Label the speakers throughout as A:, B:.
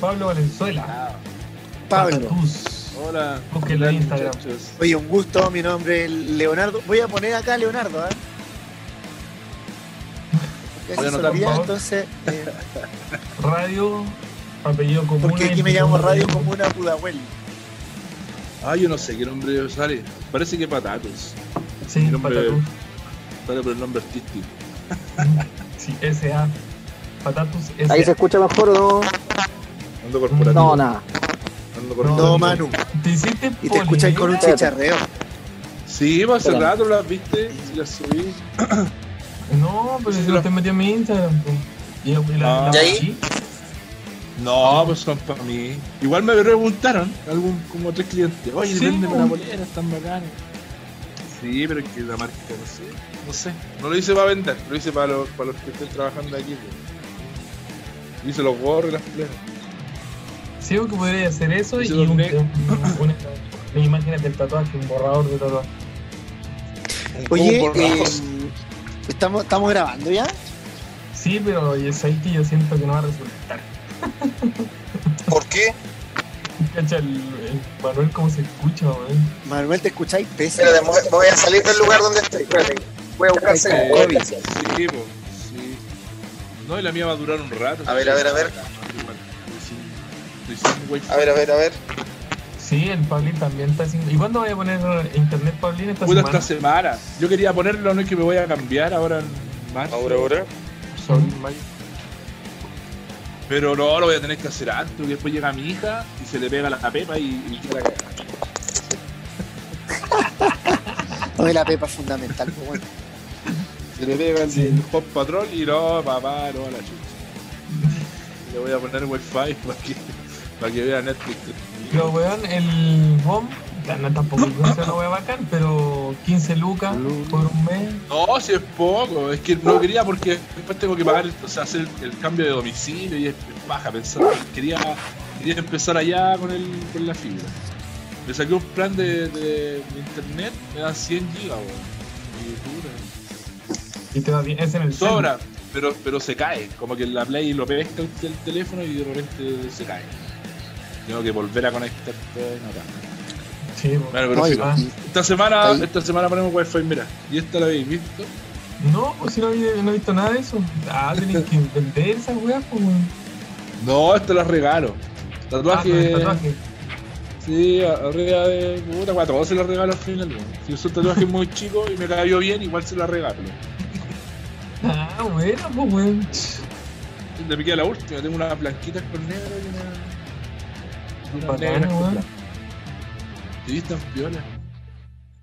A: Pablo Valenzuela.
B: Pablo.
C: Hola.
A: Búsquenlo en Instagram.
C: muchachos.
B: Oye, un gusto, mi nombre es Leonardo. Voy a poner acá Leonardo. Porque
C: Voy a
B: así se
C: anotar,
B: olvida,
A: por favor.
B: entonces, eh,
A: Radio, apellido común.
B: porque aquí me llamo Radio Comuna Pudahuel.
C: Ah, yo no sé qué nombre sale. Parece que Patatos.
A: Sí,
C: nombre-
A: Patatús.
C: Sale por el nombre artístico.
A: Sí, SA. Patatus SA.
D: Ahí se escucha mejor o no.
C: Ando corporativo.
D: No, nada.
C: Ando
A: No,
C: corporativo.
B: No, Manu.
A: ¿Te hiciste
B: Y te escuchan con un chicharreo.
C: Sí, hace
D: Espera.
C: rato las viste. Si las subí.
A: No, pero si
C: lo-
A: no te metí en mi Instagram. po. ¿Y, y la,
C: Ah.
A: la
B: ¿Y ahí?
A: sí?
C: No, pues son para mí. Igual me preguntaron, algún como tres clientes. Oye,
A: Sí,
C: véndeme
A: po.
C: una polera, están bacanas. Sí, pero es que la marca, no sé. No sé. No lo hice para vender, lo hice para los, para los que estén trabajando aquí. pues. Hice los gorros y las poleras.
A: Sí, porque podría hacer eso y un,
C: don Nick.
A: un- una, imagínate el tatuaje, un borrador de tatuaje.
B: Oye, eh, ¿estamos, ¿estamos grabando ya?
A: Sí, pero es ahí que yo siento que no va a resultar.
E: ¿Por qué?
A: Cacha el, el Manuel cómo se escucha, weón.
B: Manuel, ¿te escucháis? Pésimo.
E: Espérate, me voy- a salir del lugar donde estoy. Espérate. Voy a buscar.
B: COVID.
C: Sí, sí. No, y la mía va a durar un rato.
E: A ver, a ver, a ver. A ver, a ver, a ver.
A: Sí, el Pablín también está haciendo. ¿Y cuándo voy a poner internet, Pablín, esta
C: Puta,
A: semana?
C: esta semana. Yo quería ponerlo, no es que me voy a cambiar ahora en marzo.
E: Ahora, ahora.
C: abril, mayo. Pero no, lo voy a tener que hacer antes, porque después llega mi hija y se le pega la pepa y, y queda la cagada.
B: Oye, la pepa es fundamental. pues, bueno.
C: Se le pega el,
A: Sí.
C: el Hot Patrol y no, papá, no, la chucha. Le voy a poner wifi para que, para que vea Netflix.
A: Pero, weón, el BOM, no tampoco sé una wea bacán, pero 15 lucas por un mes.
C: No, si es poco, es que no quería porque después tengo que pagar, o sea, hacer el, cambio de domicilio y es, es baja pensar. Quería, quería empezar allá con, el, con la fibra. Le saqué un plan de, de- de internet, me da 100 gigas, weón. Y
A: te va bien, es en el
C: Sobra, pero, pero se cae. Como que la Play lo pesca el teléfono y de repente se cae. Tengo que volver a conectar todo en acá.
A: Sí.
C: Bueno, pero
B: Oye,
C: filo.
A: Ah.
C: esta semana, esta semana ponemos wifi, mira. ¿Y esta la habéis visto?
A: No, pues si no, he- no he visto nada de eso. Ah, tenés que vender esas weas, pues, weón.
C: No, esta la regalo.
A: Ah,
C: Tatuaje.
A: tatuaje.
C: Sí, arriba de puta, cuatro, todos se la regalo al final. weón. Si es un tatuaje muy chico y me cayó bien, igual se la regalo.
A: Ah, bueno, pues, weón.
C: Le piqué a la última, tengo unas blanquitas con negro y una.
A: Weón.
C: Sí, están piolas.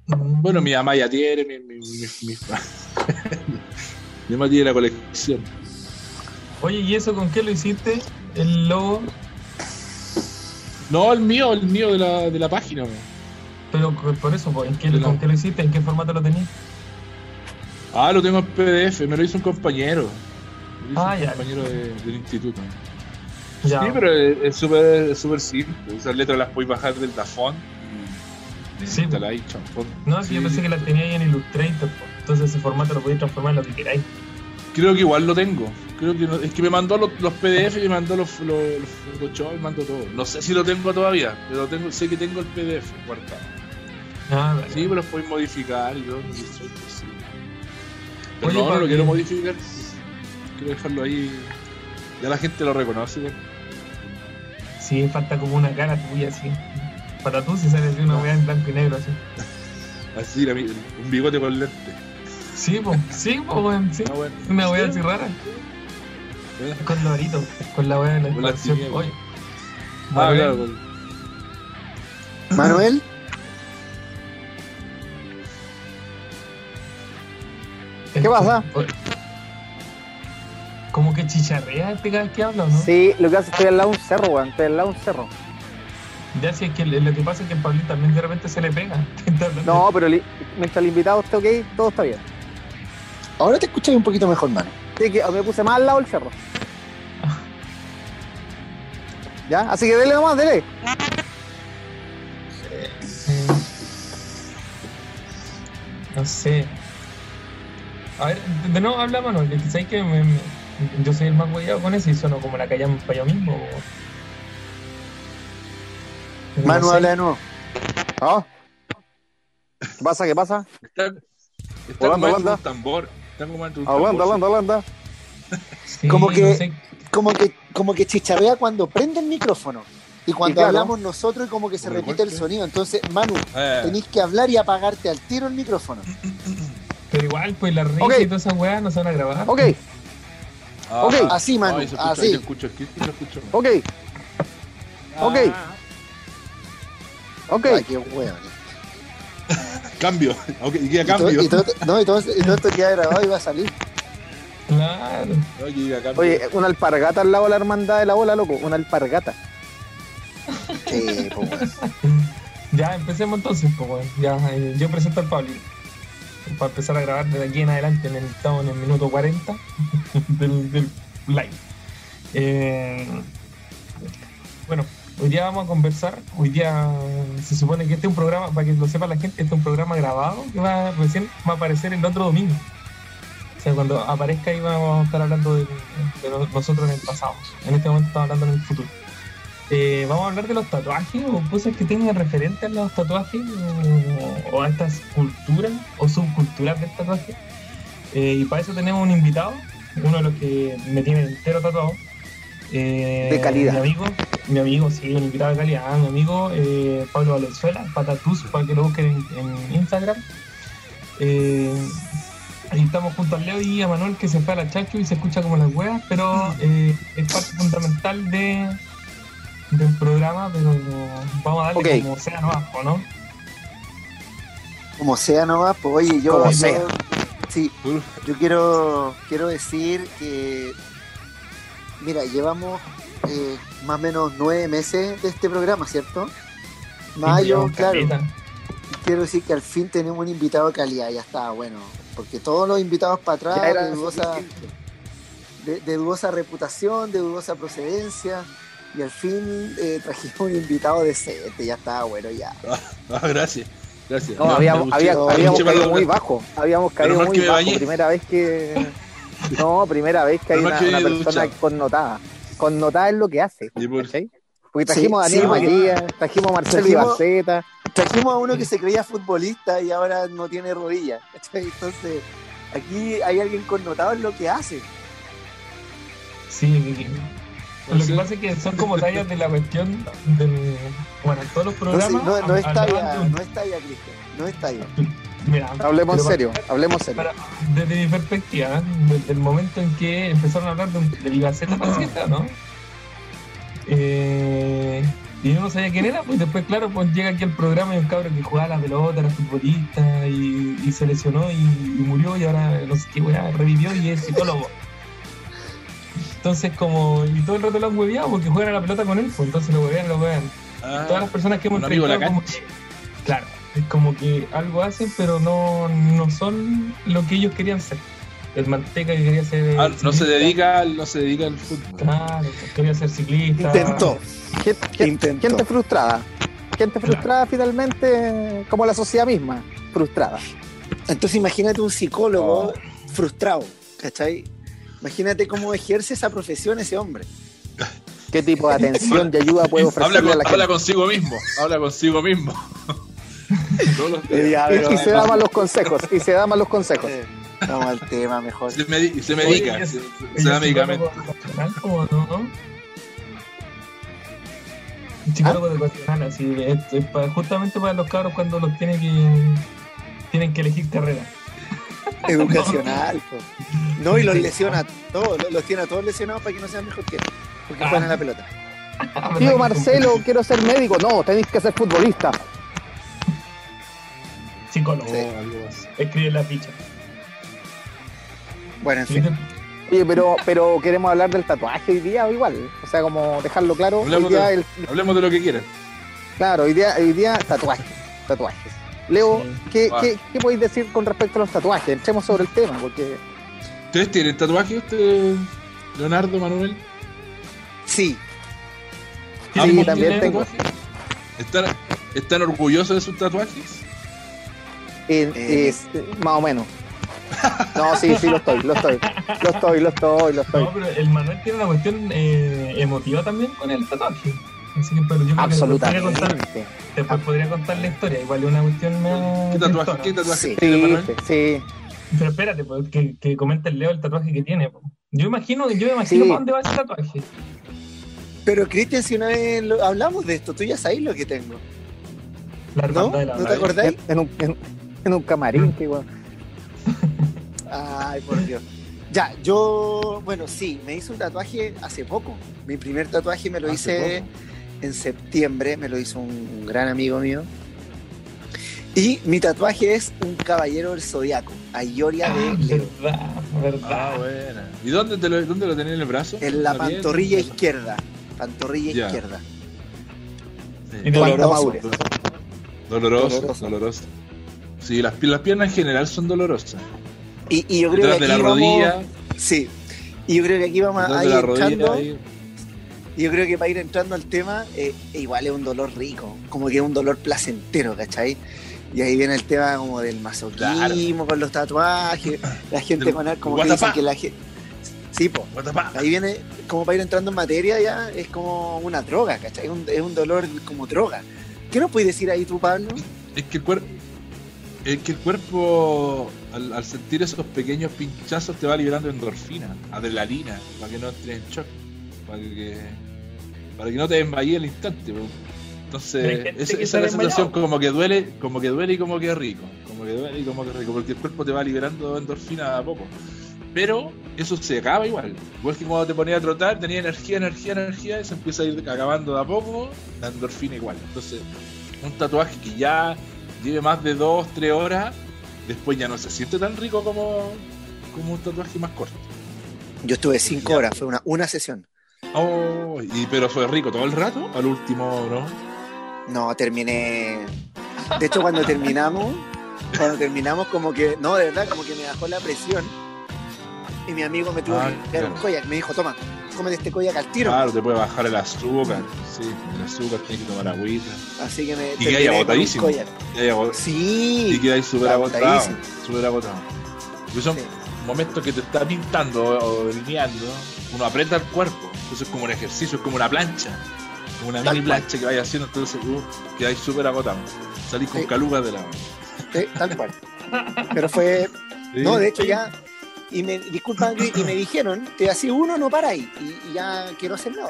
A: Mm.
C: Bueno, mi mamá ya tiene, mi, mi, mi, mi, mi mamá tiene la colección.
A: Oye, ¿y eso con qué lo hiciste? El logo.
C: No, el mío, el mío de la, de la página. weón.
A: Pero por eso, ¿en qué, ¿con qué lo hiciste? ¿En qué formato lo tenías?
C: Ah, lo tengo en PDF, me lo hizo un compañero. Me lo hizo
A: Ah,
C: un
A: ya.
C: compañero de- del instituto.
A: Ya.
C: Sí, pero es súper es súper simple. Esas letras las puedes bajar del Dafont. y
A: Sí,
C: instalar ahí, chao.
A: No, si yo
C: Sí,
A: pensé que la tenía ahí en Illustrator, pues. entonces ese formato lo podéis transformar en lo que queráis.
C: Creo que igual lo tengo. Creo que no- es que me mandó los, los PDF y me mandó los, los, los Photoshop y me mandó todo. No sé si lo tengo todavía, pero tengo, sé que tengo el PDF guardado.
A: Ah, dale.
C: Sí, pero los puedes modificar y todo. en Illustrator, sí. Pero
A: Oye,
C: no, no lo quiero modificar. Quiero dejarlo ahí. Ya la gente lo reconoce. ¿no?
A: Sí, falta como una cara tuya así. Para tú si sales de una weá en blanco y negro así.
C: Así, la un bigote con lente.
A: Sí, pues, sí, pues, weón, sí.
C: Ah, bueno.
A: Una weá
C: Sí.
A: así rara. Con lorito, con la weá de la
C: Con la
A: expansión. Oye.
C: Ah,
A: Manuel,
C: claro. con-
B: Manuel,
A: este-
D: pasa?
A: Como que chicharrea este cada que habla, ¿o ¿no?
D: Sí, lo que hace estoy al lado de un cerro, weón. Estoy al lado de un cerro.
A: Ya si es que lo que pasa es que Pablín también de repente se le pega.
D: No, pero li- mientras el invitado esté ok, todo está bien.
B: ahora te escuchas un poquito mejor, mano.
D: Sí, que me puse más al lado del cerro. ¿Ya? Así que dele nomás, dele.
A: No sé. A ver, de nuevo habla Manuel, que sabes que me- me- yo soy el más guayado con eso y sueno como la callamos para yo mismo.
B: Manu
A: sé.
B: habla de nuevo.
D: ¿Ah? ¿Qué pasa? ¿Qué pasa?
C: Está, está
D: Holanda,
C: como
D: Holanda.
C: un tambor. Está como un tambor.
D: Holanda, Holanda.
A: Sí,
B: Como
A: no
B: que-
A: sé.
B: Como que, como que chicharrea cuando prende el micrófono. Y cuando
D: Y claro.
B: hablamos nosotros, como que se repite el sonido. Entonces, Manu,
C: Eh,
B: tenéis que hablar y apagarte al tiro el micrófono.
A: Pero igual, pues la risa
D: Ok.
A: y todas esas weas no se van a grabar.
D: Ok,
C: ah,
D: ok.
B: Así,
C: ay, escucha,
B: así.
D: ok, ok.
C: Ah,
D: ok.
B: Ay, qué hueón.
C: Cambio. Ok, y queda
B: Y todo,
C: cambio.
B: y todo- no, y todo, y todo esto queda grabado y va a salir.
A: Claro.
D: Oye, una alpargata al lado de la hermandad de la bola, loco. Una alpargata.
B: Sí, weón.
A: Ya, empecemos entonces, pues weón. Ya, eh, yo presento al Pablo. Para empezar a grabar desde aquí en adelante, en el, estamos en el minuto 40 del, live. Eh, bueno, hoy día vamos a conversar. Hoy día se supone que este es un programa, para que lo sepa la gente, este es un programa grabado que va recién va a aparecer el otro domingo. O sea, cuando aparezca ahí vamos a estar hablando de, de no- nosotros en el pasado. En este momento estamos hablando en el futuro. Eh, vamos a hablar de los tatuajes o cosas que tengan referente a los tatuajes o, o a estas culturas o subculturas del tatuaje. Eh, y para eso tenemos un invitado, uno de los que me tiene entero tatuado. Eh,
D: De calidad.
A: Mi amigo, mi amigo, sí, un invitado de calidad. Mi amigo Pablo Valenzuela, Patatús, para que lo busquen en, en Instagram. Ahí estamos junto a Leo y a Manuel que se fue a la chachu y se escucha como las huevas, pero eh, es parte fundamental de, del programa, pero vamos a darle como sea nomás, ¿o ¿no?
B: Como sea nomás, pues oye, yo,
D: Como
B: yo-
D: sea.
B: sí, yo quiero, quiero decir que, mira, llevamos eh, más o menos nueve meses de este programa, ¿cierto? Mayo, claro. Quiero decir que al fin tenemos un invitado de calidad, ya está, bueno, porque todos los invitados para atrás, de dudosa, de, de dudosa reputación, de dudosa procedencia, y al fin eh, trajimos un invitado decente, ya está, bueno, ya.
C: Ah, gracias. Gracias.
D: No, habíamos,
C: duché-
D: había-
B: no,
D: habíamos caído muy bajo. Habíamos caído muy bajo.
C: bañé.
D: Primera vez que. No, primera vez que hay una,
C: que
D: una
C: me
D: persona connotada. Connotada en lo que hace.
C: Y por-
D: ¿cachai? Porque trajimos
B: Sí,
D: a Daniel
B: sí,
D: Matías, trajimos a Marcelo Ibaceta.
B: Trajimos a uno que se creía futbolista y ahora no tiene rodillas. Entonces, aquí hay alguien connotado en lo que hace.
A: Sí, lo que pasa es que son como tallas de la cuestión del. Bueno, en todos los
B: No,
A: programas.
B: sí, no, no es
A: hablaban
B: talla,
A: un-
B: no es talla, Cristian, no es talla.
A: Mira,
D: Hablemos en serio, hablemos en serio.
A: para- desde mi perspectiva, ¿eh? desde el momento en que empezaron a hablar de del Gaceta Tarjeta, ¿no? Eh, y yo no sabía quién era, pues después, claro, pues llega aquí al programa y un cabro que jugaba la pelota, era futbolista y, y se lesionó y, y murió y ahora no sé qué weá, revivió y es psicólogo. Entonces, como, y todo el rato lo han hueveado porque juegan a la pelota con él, pues entonces lo huevean, lo huevean.
C: Ah,
A: Todas las personas que hemos
C: de la
A: entrevistado, como que- claro, es como que algo hacen, pero no, no son lo que ellos querían ser. El manteca que quería ser.
C: ah, no se dedica, al- no se dedica al fútbol.
A: Claro, quería ser ciclista.
B: Intentó,
D: Gente, gente-
B: intentó.
D: gente frustrada. Gente frustrada finalmente, como la sociedad misma. Frustrada.
B: Entonces imagínate un psicólogo
C: Oh.
B: frustrado, ¿cachai? Imagínate cómo ejerce esa profesión ese hombre.
D: ¿Qué tipo de atención y ayuda puede
C: Habla,
D: ofrecerle a
C: con-
D: la
C: habla
D: gente?
C: consigo mismo. Habla consigo mismo. Todos los días.
D: Y, y se da malos consejos. Y se da malos consejos.
B: Eh, Vamos al tema mejor.
C: Se, se
A: Oye,
C: medica.
A: ella-
C: se, se da medicamento.
A: psicólogo ocupacional, ¿cómo no? Psicólogo educacional, así, es, es para- justamente para los cabros cuando los tienen que tienen que elegir carrera.
B: Educacional. po. No, y los lesiona a todos, los, tiene a todos lesionados para que no sean mejor que él. Porque
A: Ah.
B: juegan a la pelota.
D: Tío Marcelo, quiero ser médico. No, tenéis que ser futbolista.
A: Psicólogo,
B: Sí.
A: Escribe la ficha.
B: Bueno, en fin.
D: Oye, pero, pero queremos hablar del tatuaje hoy día o igual. O sea, como dejarlo claro. Hoy
C: Hablemos
D: día
C: de-
D: el,
C: Hablemos de lo que quieran.
D: claro, hoy día, hoy día tatuajes. Tatuajes. Leo,
A: Sí.
D: ¿qué, qué, qué podéis decir con respecto a los tatuajes? Entremos sobre el tema, porque
C: ¿Ustedes tienen tatuaje, usted, Leonardo, Manuel?
B: Sí,
D: Sí,
C: ¿Ambos
D: también tengo.
C: tatuajes? ¿Están, ¿Están orgullosos de sus tatuajes?
D: eh,
B: Eh.
D: es, eh, más o menos. No, sí, sí, lo estoy, lo estoy. Lo estoy, lo estoy, lo estoy.
A: No, pero el Manuel tiene una cuestión eh, emotiva también con el tatuaje. Así que, pero yo creo que después podría contar,
D: Absolutamente.
A: después podría contar la historia. Igual es una cuestión más.
C: ¿Qué tatuaje. ¿qué tatuaje
B: Sí.
A: Pero espérate, pues, que, que comente el Leo el tatuaje que tiene. Yo imagino, yo me imagino
D: Sí.
A: para dónde va ese tatuaje.
B: Pero Cristian, si una vez lo- hablamos de esto, tú ya sabes lo que tengo.
A: La
B: ¿No?
A: de la
B: ¿No te
A: radio.
B: acordáis?
D: En, en un, en, en un camarín, que igual.
B: Ay, por Dios. Ya, yo, bueno, sí, me hice un tatuaje hace poco. Mi primer tatuaje me lo
C: Hace
B: hice
C: poco.
B: En septiembre, me lo hizo un, un gran amigo mío. Y mi tatuaje es un caballero del zodiaco, Ayoria
A: Ah,
B: de Leo,
A: verdad, verdad.
C: Ah, buena. ¿Y dónde, te lo, dónde lo tenés en el brazo?
B: en la pantorrilla izquierda. Pantorrilla
C: Ya.
B: izquierda.
C: Sí.
A: Y
B: Doloroso.
C: Doloroso,
B: Doloroso.
C: doloroso. Sí, las, las piernas en general son dolorosas.
B: Y, y yo creo
C: Detrás
B: que
C: de
B: aquí
C: la
B: vamos-
C: rodilla,
B: Sí. Y yo creo que aquí vamos
C: detrás
B: a
C: de
B: ir
C: la rodilla,
B: entrando.
C: ahí.
B: Yo creo que para ir entrando al tema, eh, igual es un dolor rico, como que es un dolor placentero, ¿cachai? Y ahí viene el tema como del masoquismo con los tatuajes, la gente con como
C: what
B: que dicen que la gente... Sí, po. Ahí viene, como para ir entrando en materia ya, es como una droga, ¿cachai? Es un, es un dolor como droga. ¿Qué nos puedes decir ahí tú, Pablo?
C: Es que el cuerpo. Es que el cuerpo, al, al sentir esos pequeños pinchazos, te va liberando endorfina, adrenalina, para que no entres en shock, para que, para que no te desmayes al instante. Entonces, esa, esa es la sensación como que duele, como que duele y como que es rico, como que duele y como que es rico, porque el cuerpo te va liberando endorfina a poco. Pero eso se acaba igual. Igual que cuando te ponías a trotar, tenía energía, energía, energía, y se empieza a ir acabando de a poco, la endorfina igual. Entonces, un tatuaje que ya lleve más de 2, 3 horas, después ya no se siente tan rico como, como un tatuaje más corto.
B: Yo estuve cinco horas, fue una, una sesión.
C: Oh, y, pero fue rico todo el rato, al último, ¿no?
B: No, terminé. De hecho, cuando terminamos, cuando terminamos, como que, no, de verdad, como que me bajó la presión. Y mi amigo me tuvo
C: Ah,
B: que un
C: claro.
B: koyak. Me dijo, toma, cómete este koyak al tiro.
C: Claro, te puede bajar el azúcar, sí, el azúcar, tienes que tomar agüita.
B: Así que me.
C: Y que
B: terminé
C: haya
B: con un
C: agotadísimo. Y ahí ago-
B: Sí.
C: y quedáis súper agotado,
B: agotadísimo.
C: súper agotado. Son
B: Sí.
C: Momentos que te está pintando o delineando, uno aprieta el cuerpo, entonces es como un ejercicio, es como una plancha, como una
B: Tal
C: mini
B: cual.
C: plancha que vaya haciendo, entonces uh, quedáis súper agotado. Salís con
B: Sí.
C: calugas de la
B: Sí, tal cual. Pero fue.
C: Sí.
B: No, de hecho ya. Y me disculpan, y me dijeron que así uno no para ahí. Y, y ya quiero hacer nada.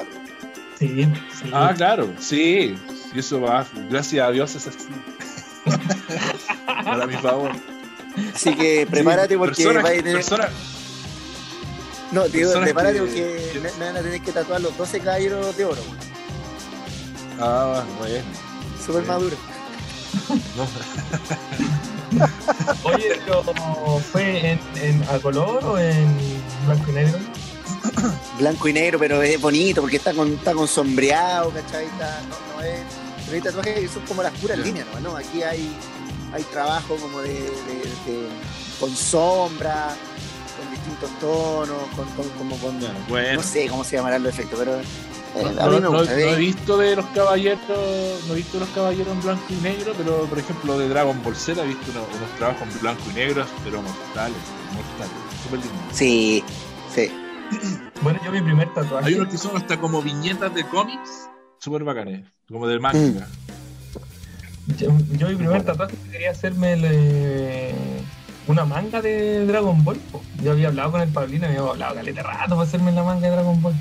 A: Sí, sí.
C: Ah, claro, sí. Y eso va, gracias a Dios es así. Para mi favor.
B: Así que prepárate porque
C: personas-
B: va a tener. No, te digo, prepárate
C: que-
B: porque
C: que-
B: me, me van a tener que tatuar los 12 caballeros de oro.
C: Ah, bueno.
B: Súper
C: Sí.
B: maduro.
C: No.
A: Oye, pero ¿fue en, en a color o en blanco y negro?
B: Blanco y negro, pero es bonito porque está con, está con sombreado, ¿cachai? Está, no, no es. Pero hay tatuajes que son como las puras líneas. ¿no? Aquí hay, hay trabajo como de, de- de- con sombra, con distintos tonos, con, con- como con.
C: Ya, bueno.
B: No sé cómo se llamarán los efectos, pero. eh,
C: No,
B: a mí me
C: no-
B: gusta.
C: no
B: ¿eh?
C: he visto de los caballeros, no he visto los caballeros en blanco y negro, pero por ejemplo de Dragon Ball Z he visto unos, unos trabajos en blanco y negro, pero mortales, mortales, súper lindos.
B: Sí, sí.
A: Bueno, yo mi primer tatuaje.
C: Hay unos que son hasta como viñetas de cómics, súper bacanes, como del manga.
A: Yo, yo mi primer tatuaje quería hacerme eh, una manga de Dragon Ball. Yo había hablado con el Pablino, había hablado caleta rato para hacerme la manga de Dragon Ball.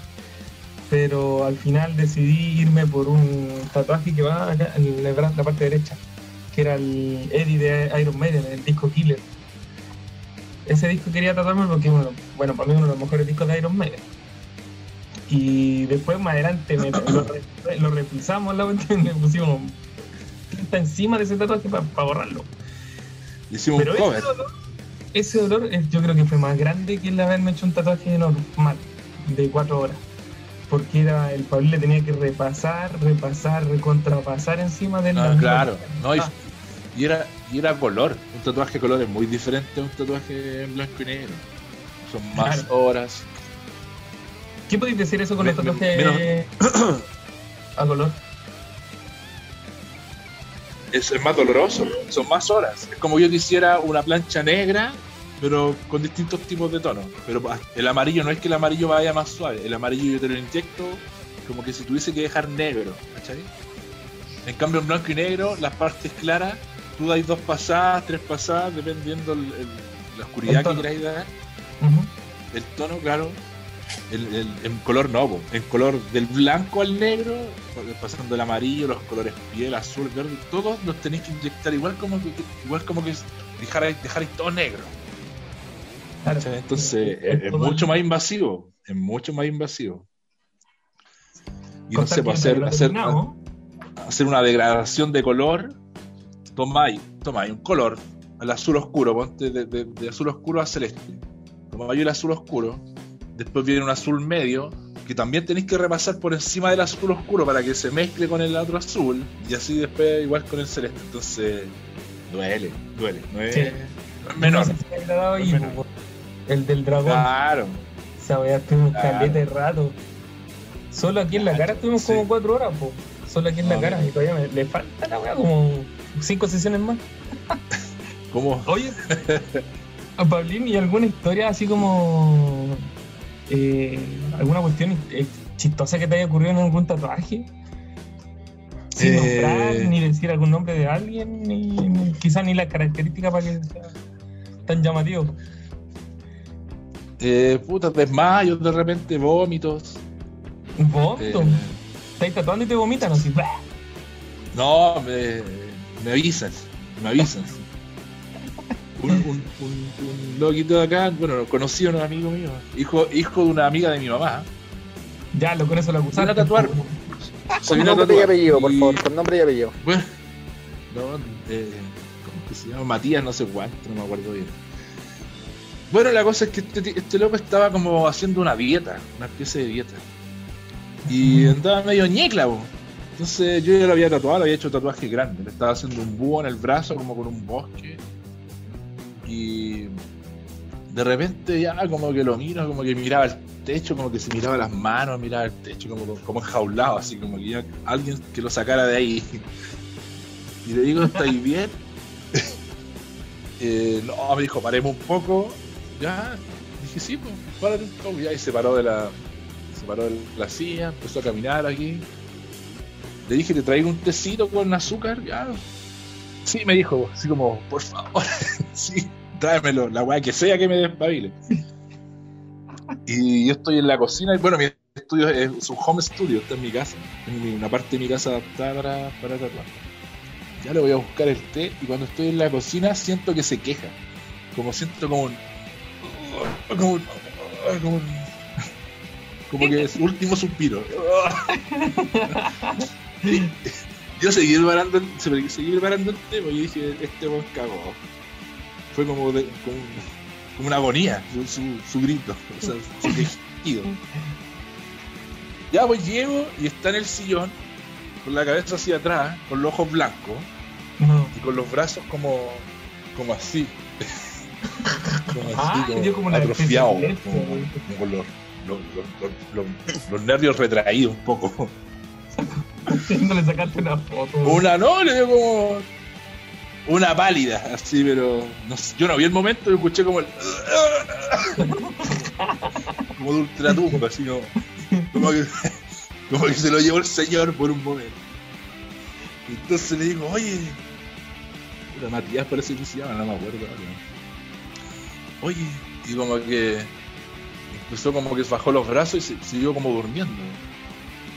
A: Pero al final decidí irme por un tatuaje que va acá en la, parte derecha, que era el Eddie de Iron Maiden, el disco Killer. Ese disco quería tatuarme porque bueno, para mí uno de los mejores discos de Iron Maiden. Y después más adelante lo, lo repisamos la le pusimos tinta encima de ese tatuaje para borrarlo.
C: Hicimos
A: Pero
C: un
A: ese dolor, ese dolor es- yo creo que fue más grande que el haberme hecho un tatuaje normal de cuatro horas. Porque era el Pablo le tenía que repasar, repasar, recontrapasar encima del.
C: Ah, claro, no, y,
A: Ah,
C: y era, y era color, un tatuaje color es muy diferente a un tatuaje en blanco y negro. Son más
A: Claro.
C: horas.
A: ¿Qué podéis decir eso con
C: Me-
A: los
C: me-
A: tatuajes a color?
C: Es, más doloroso, son más horas. Es como yo quisiera una plancha negra, pero con distintos tipos de tonos. Pero el amarillo no es que el amarillo vaya más suave, el amarillo yo te lo inyecto como que si tuviese que dejar negro, ¿cachai? En cambio en blanco y negro, las partes claras, tú dais dos pasadas, tres pasadas, dependiendo el- el- la oscuridad
A: El
C: que queráis dar. El tono, claro. El, el- en color no, en color del blanco al negro, pasando el amarillo, los colores piel, azul, verde, todos los tenéis que inyectar igual como que igual como que dejarais, dejarais todo negro. Entonces es, mucho más invasivo, es mucho más invasivo. Y no sé,
A: que
C: pues, hacer, hacer, hacer una degradación de color, tomáis, tomáis un color, el azul oscuro, ponte de, de- de azul oscuro a celeste. Tomáis el azul oscuro, después viene un azul medio, que también tenéis que repasar por encima del azul oscuro para que se mezcle con el otro azul, y así después igual con el celeste. Entonces, duele, duele, no es,
A: Sí.
C: no es menor.
A: No
C: es
A: El del dragón.
C: Claro,
A: Esa weá estuvimos
C: Claro.
A: caleta de rato. Solo aquí en la cara estuvimos
C: Sí.
A: como cuatro horas, po. Solo aquí en la cara. Y todavía me- le falta la weá como cinco sesiones más.
C: como
A: Oye, a Pablín, ¿y alguna historia así como. Eh, alguna cuestión eh, chistosa que te haya ocurrido en algún tatuaje? Sin
C: Eh.
A: nombrar, ni decir algún nombre de alguien, ni, ni- quizás ni la característica para que sea tan llamativo.
C: eh, puta, desmayos, de repente vómitos.
A: Vómito.
C: eh,
A: Estáis tatuando y te vomitan así.
C: No, me, me avisan, me avisan. Un, un, un, un loquito de acá, bueno, conocido, un amigo mío, hijo, hijo de una amiga de mi mamá,
A: Ya, lo con eso lo acusaste.
C: a tatuar.
D: Con nombre y apellido, por favor, con nombre y apellido.
C: Bueno, no, eh, ¿cómo que se llama? Matías, no sé cuánto, no me acuerdo bien. Bueno, la cosa es que este, este loco estaba como haciendo una dieta, una especie de dieta. Y andaba medio ñecla. Entonces yo ya lo había tatuado, le había hecho tatuaje grande. Le estaba haciendo un búho en el brazo, como con un bosque. Y de repente ya como que lo miro, como que miraba el techo, como que se miraba las manos, miraba el techo, como, como enjaulado, así como que alguien que lo sacara de ahí. Y le digo, ¿estáis bien? Eh, no, me dijo, paremos un poco. Ya, dije, sí, pues, párate un poco. Ya, y se paró de la, se paró de la silla, empezó a caminar aquí. Le dije, ¿te traigo un tecito con azúcar? Ya. Sí, me dijo, así como, por favor, sí, tráemelo, la weá que sea que me despabile. Y yo estoy en la cocina, y bueno, mi estudio es un home studio, está en mi casa, una parte de mi casa adaptada para, para tatuar. Ya le voy a buscar el té, y cuando estoy en la cocina siento que se queja. Como siento como un. Como un. Como, un- como que es último suspiro. Yo seguí preparando, el- té, pues, y dije, este buen cagó. Fue como, de- como, como una agonía, su, su, grito, o sea, su quejido. Ya pues llego y está en el sillón, con la cabeza hacia atrás, con los ojos blancos
A: No.
C: y con los brazos como, como así. como así,
A: Ah,
C: como
A: como
C: atrofiado, como, los, los- los- los- los nervios retraídos un poco.
A: No le sacaste una foto.
C: Una no, le dio como una pálida, así, pero yo no vi el momento, yo escuché como el como de ultratumba, así como, como que, como que se lo llevó el señor por un momento. Entonces le digo, oye, puta, Matías parece que se llama, no me acuerdo. Oye, y como que empezó como que bajó los brazos y se, siguió como durmiendo.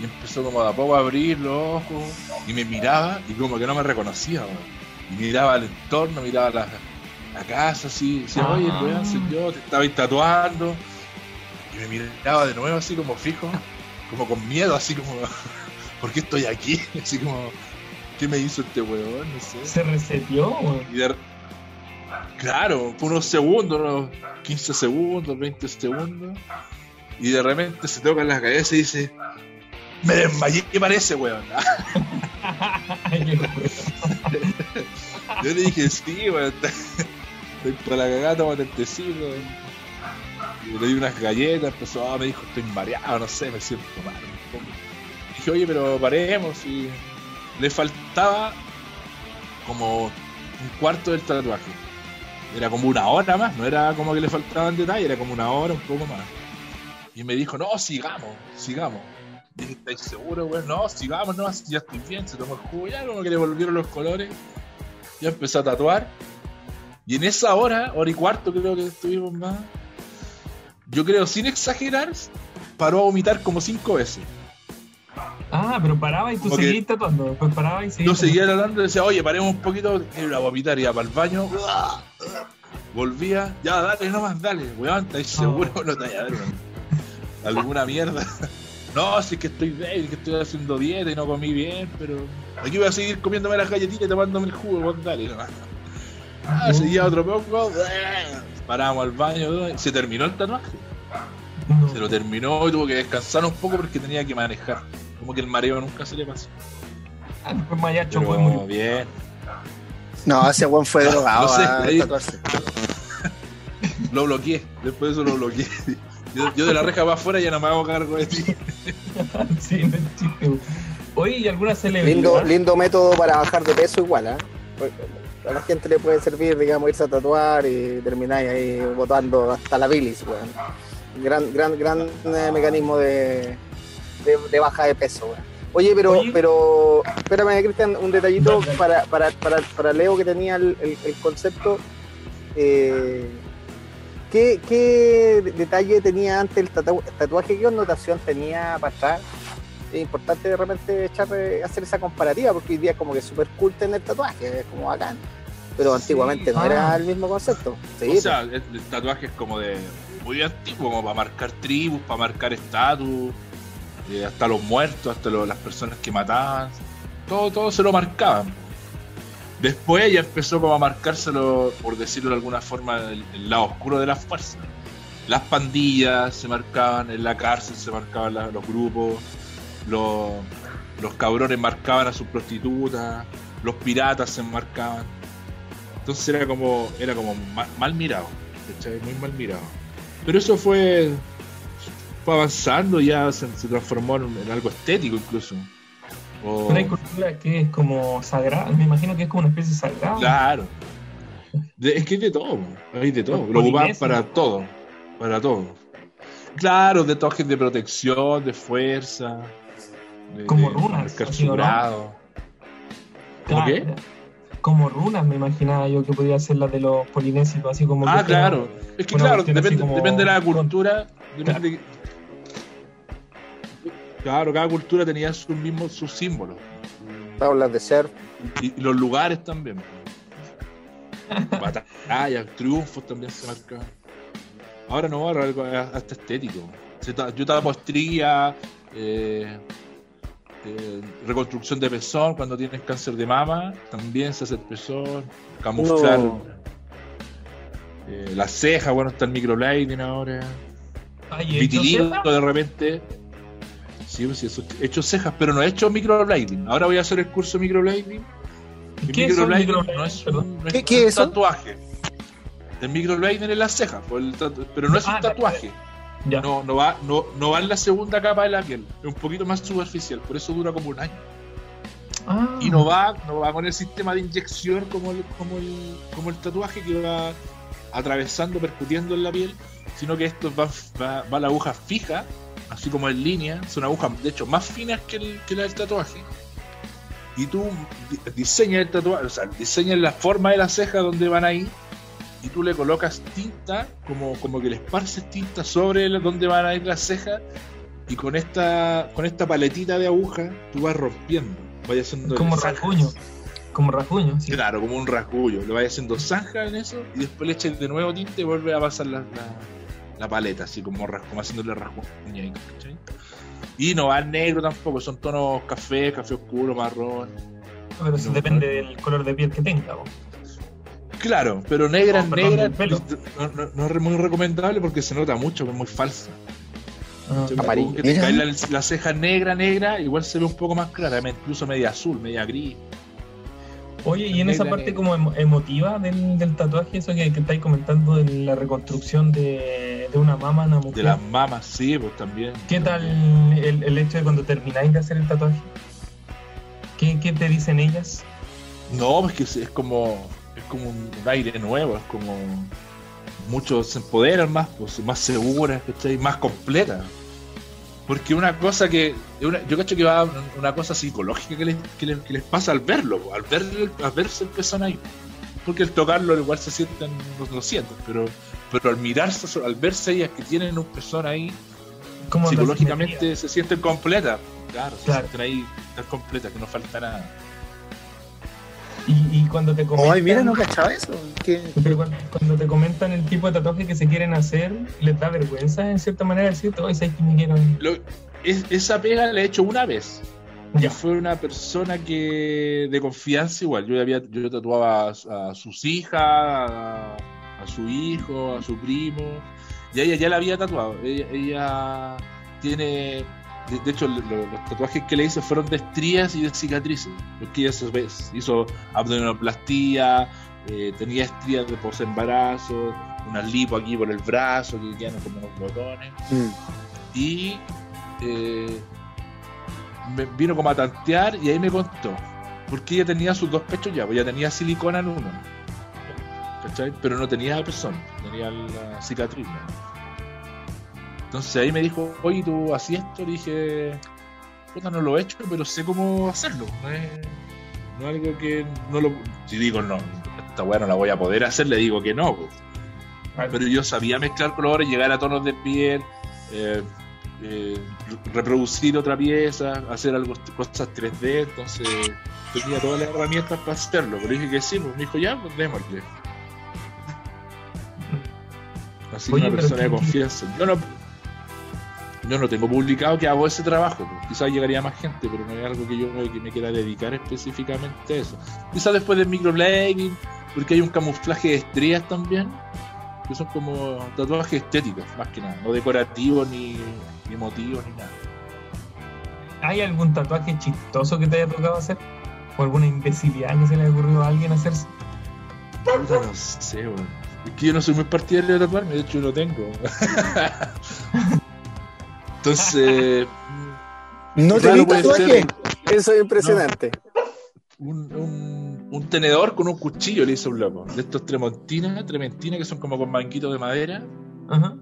C: Y empezó como de a poco a abrir los ojos y me miraba y como que no me reconocía. Y miraba al entorno, miraba la, la casa así, decía, oye,
A: Ah.
C: weón, soy yo, te estaba ahí tatuando. Y me miraba de nuevo así como fijo, como con miedo, así como, ¿por qué estoy aquí? Así como, ¿qué me hizo este weón? No sé.
A: Se reseteó, weón.
C: De- Claro, fue unos segundos, unos 15 segundos, 20 segundos. Y de repente se toca en la cabeza y dice: Me desmayé, ¿qué parece, weón? Yo le dije: Sí, weón. Estoy para la cagada, tómate el tecito. Y le di unas galletas, empezó, ah, me dijo: Estoy mareado, no sé, me siento mal. un poco". Dije: Oye, pero paremos. Y le faltaba como un cuarto del tatuaje. Era como una hora más, no era como que le faltaban detalles, era como una hora, un poco más. Y me dijo, no, sigamos, sigamos. ¿Estáis seguros, weón? No, si vamos, no, si ya estoy bien, se tomó el jugo, ya como que le volvieron los colores. Ya empezó a tatuar. Y en esa hora, hora y cuarto creo que estuvimos más, yo creo, sin exagerar, paró a vomitar como cinco veces.
A: Ah, pero paraba y tú
C: Como
A: seguías tatuando. Después paraba y seguías.
C: Yo seguía tratando y decía, oye, paremos un poquito, ir a vomitar, iba para el baño, volvía, ya, dale, nomás, dale, weón, ¿estáis seguro? No te vaya a alguna mierda. No, si es que estoy débil, que estoy haciendo dieta y no comí bien, pero aquí voy a seguir comiéndome las galletitas y tomándome el jugo, weón, dale, nomás. Ah, seguía otro poco, paramos al baño, se terminó el tatuaje.
A: No.
C: Se lo terminó y tuvo que descansar un poco porque tenía que manejar. Como que el mareo nunca se le pasó.
A: Ah, Mayacho fue murió.
C: bien.
B: No, ese weón fue drogado
C: No sé,
B: a
C: ahí-
B: tatuarse.
C: Lo bloqueé, después de eso lo bloqueé. Yo, yo de la reja para afuera ya no me hago cargo de ti.
A: sí, no es chiste. güey. Oye, ¿y alguna celebridad?
D: Lindo, lindo método para bajar de peso igual, ¿ah? A la gente le puede servir, digamos, irse a tatuar y terminar ahí botando hasta la bilis, weón. Gran, gran, gran eh, mecanismo de, de, de baja de peso, weón. Oye, pero,
A: Oye.
D: pero, espérame, Cristian, un detallito para, para, para, para Leo que tenía el, el- el concepto. Eh, ¿qué, ¿Qué detalle tenía antes el tatu- tatuaje? ¿Qué connotación tenía para atrás? es importante de repente echar, eh, hacer esa comparativa, porque hoy día es como que es súper cool tener tatuaje, es como bacán. Pero
C: Sí,
D: antiguamente no
A: ah.
D: era el mismo concepto. Sí,
C: o sea, el, el tatuaje es como de muy antiguo, como para marcar tribus, para marcar estatus, eh, hasta los muertos, hasta lo- las personas que mataban. Todo, todo se lo marcaban. Después ya empezó como a marcárselo, por decirlo de alguna forma, el, lado oscuro de las fuerzas. Las pandillas se marcaban, en la cárcel se marcaban la- los grupos, los, cabrones marcaban a sus prostitutas, los piratas se marcaban. Entonces era como, era como ma- mal, mirado, ¿cachai? Muy mal mirado. Pero eso fue, fue avanzando, ya se, transformó en algo estético incluso. O-
A: Pero hay cultura que es como sagrada. Me imagino que es como una especie sagrada.
C: Claro. De- es que hay de todo, hay de todo. Lo ocupan para todo, para todo. Claro, de toques de protección, de fuerza. De,
A: Como
C: de
A: runas,
C: marcar
A: así,
C: su
A: ¿o no?
C: grado. ¿Cómo
A: Claro,
C: qué?
A: Como runas, me imaginaba yo que podía ser la de los polinesios, así como.
C: Ah, claro. Es que
A: una
C: claro, depende,
A: como-
C: depende de la cultura. Depende Claro, cada cultura tenía sus mismos sus símbolos.
D: tablas de surf.
C: Y, y los lugares también. Batallas, triunfos también se marcaban. Ahora no, ahora algo hasta estético. Yo tapo estría, eh, eh, reconstrucción de pezón cuando tienes cáncer de mama, también se hace el pezón, camuflar
D: No.
C: eh, las cejas, bueno, está el microblading ahora,
A: Ay, ¿he hecho
C: vitiligo
A: ceja?
C: de repente. Sí, pues sí, eso, he hecho cejas, pero no he hecho microblading. Ahora voy a hacer el curso de microblading.
A: ¿Qué es un
C: microblading no es
A: Perdón.
C: no es
B: ¿Qué-
C: un
B: qué es eso?
C: tatuaje. El microblading en las cejas, pero no es
A: Ah,
C: un tatuaje.
A: Ya.
C: No, no, va, no, no va en la segunda capa de la piel. Es un poquito más superficial, por eso dura como un año.
A: Ah,
C: Y no va, no va con el sistema de inyección como el, como el, como el tatuaje que va atravesando, percutiendo en la piel, sino que esto va, va, va la aguja fija, así como en línea, son agujas de hecho más finas que, el, que la del tatuaje. Y tú di- diseñas el tatuaje, o sea, diseñas la forma de la ceja donde van ahí, y tú le colocas tinta, como, como que le esparces tinta sobre donde van a ir las cejas, y con esta, con esta paletita de aguja tú vas rompiendo, vas haciendo
A: como rasguño. Como rasguño, sí.
C: Claro, como un rasguño. Le vas haciendo zanja en eso y después le echas de nuevo tinte y vuelve a pasar la, la, la paleta, así como, como haciéndole rasguño. Y no va negro tampoco, son tonos café, café oscuro, marrón.
A: Pero eso depende
C: no.
A: del color de piel que tenga.
C: Claro, pero negra,
A: Oh, perdón,
C: negra, no, no- no es muy recomendable porque se nota mucho, que es muy falsa.
A: Ah.
C: Que te
B: Mira.
C: cae la, la ceja negra, negra, igual se ve un poco más clara, incluso media azul, media gris.
A: Oye, y en esa parte como emo- emotiva del, del tatuaje, eso que, que estáis comentando de la reconstrucción de, de una mama una mujer.
C: De las mamas, sí, pues también.
A: ¿Qué tal el, el hecho de cuando termináis de hacer el tatuaje? ¿Qué, qué te dicen ellas?
C: No, pues que es, es como es como un aire nuevo, es como muchos se empoderan más, pues más seguras, ¿cachai? más completas. Porque una cosa que. una- yo cacho que va una cosa psicológica que les, que les, que les pasa al verlo, al, ver, al verse el pezón ahí. Porque el tocarlo igual se sienten, lo, lo sienten, pero, pero al mirarse, al verse ellas que tienen un pezón ahí,
A: Como
C: psicológicamente se sienten completas. Claro, se
A: Claro.
C: sienten ahí tan completas que no falta nada.
A: Y, y cuando te comentan,
B: Ay, mira, no cachaba eso. ¿Qué?
A: pero cuando, cuando te comentan el tipo de tatuaje que se quieren hacer, les da vergüenza en cierta manera decirte, oye, ¿sabes que me quiero?
C: Lo- es- esa pega la he hecho una vez.
A: Ya.
C: fue una persona que de confianza igual. Yo había, yo tatuaba a, a sus hijas, a, a su hijo, a su primo, y ella ya la había tatuado. Ella, ella tiene, de, de hecho, lo- lo- los tatuajes que le hice fueron de estrías y de cicatrices. Porque ella se hizo abdominoplastía, eh, tenía estrías de posembarazo, unas lipo aquí por el brazo que quedan como unos botones
B: Mm.
C: y eh, me vino como a tantear y ahí me contó. Porque ella tenía sus dos pechos ya, pues ya tenía silicona en uno. ¿Cachai? Pero no tenía pezón, tenía la cicatriz. ¿no? Entonces ahí me dijo, oye, ¿tú hacías esto? Le dije, puta, no lo he hecho, pero sé cómo hacerlo. No es, no es algo que no lo... Si digo, no, esta weá no la voy a poder hacer, le digo que no. pues pero yo sabía mezclar colores, llegar a tonos de piel, eh, eh, re- reproducir otra pieza, hacer algo, cosas 3D, entonces tenía todas las herramientas para hacerlo. Pero dije que sí, pues me dijo ya, pues démosle. Así
A: Oye,
C: una persona de confianza. Yo no, yo no tengo publicado que hago ese trabajo, pues. quizás llegaría más gente, pero no es algo que yo me, que me quiera dedicar específicamente a eso. Quizás después del microblading, porque hay un camuflaje de estrías también, que son como tatuajes estéticos, más que nada, no decorativos ni, ni emotivos ni nada.
A: ¿Hay algún tatuaje chistoso que te haya tocado hacer? ¿O alguna imbecilidad que se le haya ocurrido a alguien hacerse?
C: Puta, no sé, weón. Es que yo no soy muy partidario de tatuarme, de hecho no tengo. Entonces,
B: ¿No
C: Claro,
B: tenés
C: puede
B: tatuaje?
D: Eso es impresionante.
C: un, un, un tenedor con un cuchillo le hizo un loco. De estos tremontinas, trementina, que son como con manguitos de madera.
A: Ajá.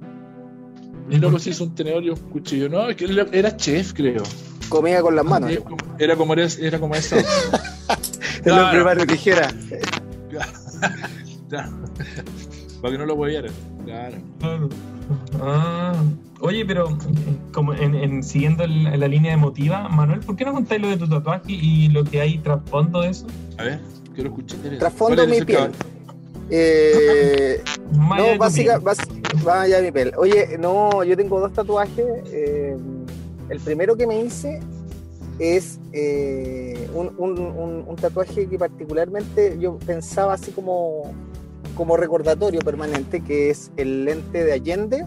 C: Y el loco se hizo un tenedor y un cuchillo. No, es que él era chef, creo.
D: Comida con las manos.
C: Era como, era como, era, era como eso.
D: El
C: Claro.
D: hombre Tijera.
C: Claro. Para que no lo huevearan. Claro.
A: Claro. Ah. Oye, pero como en, en- siguiendo la línea emotiva, Manuel, ¿por qué no contáis lo de tu tatuaje y lo que hay trasfondo de eso?
C: A ver, quiero escuchar.
D: Trasfondo
C: ¿Cuál es
D: mi piel. Eh, no, básica,
A: piel.
D: bas- va allá de mi piel. Oye, no, yo tengo dos tatuajes. eh, el primero que me hice es eh, un, un- un- un tatuaje que particularmente yo pensaba así como, como recordatorio permanente, que es el lente de Allende.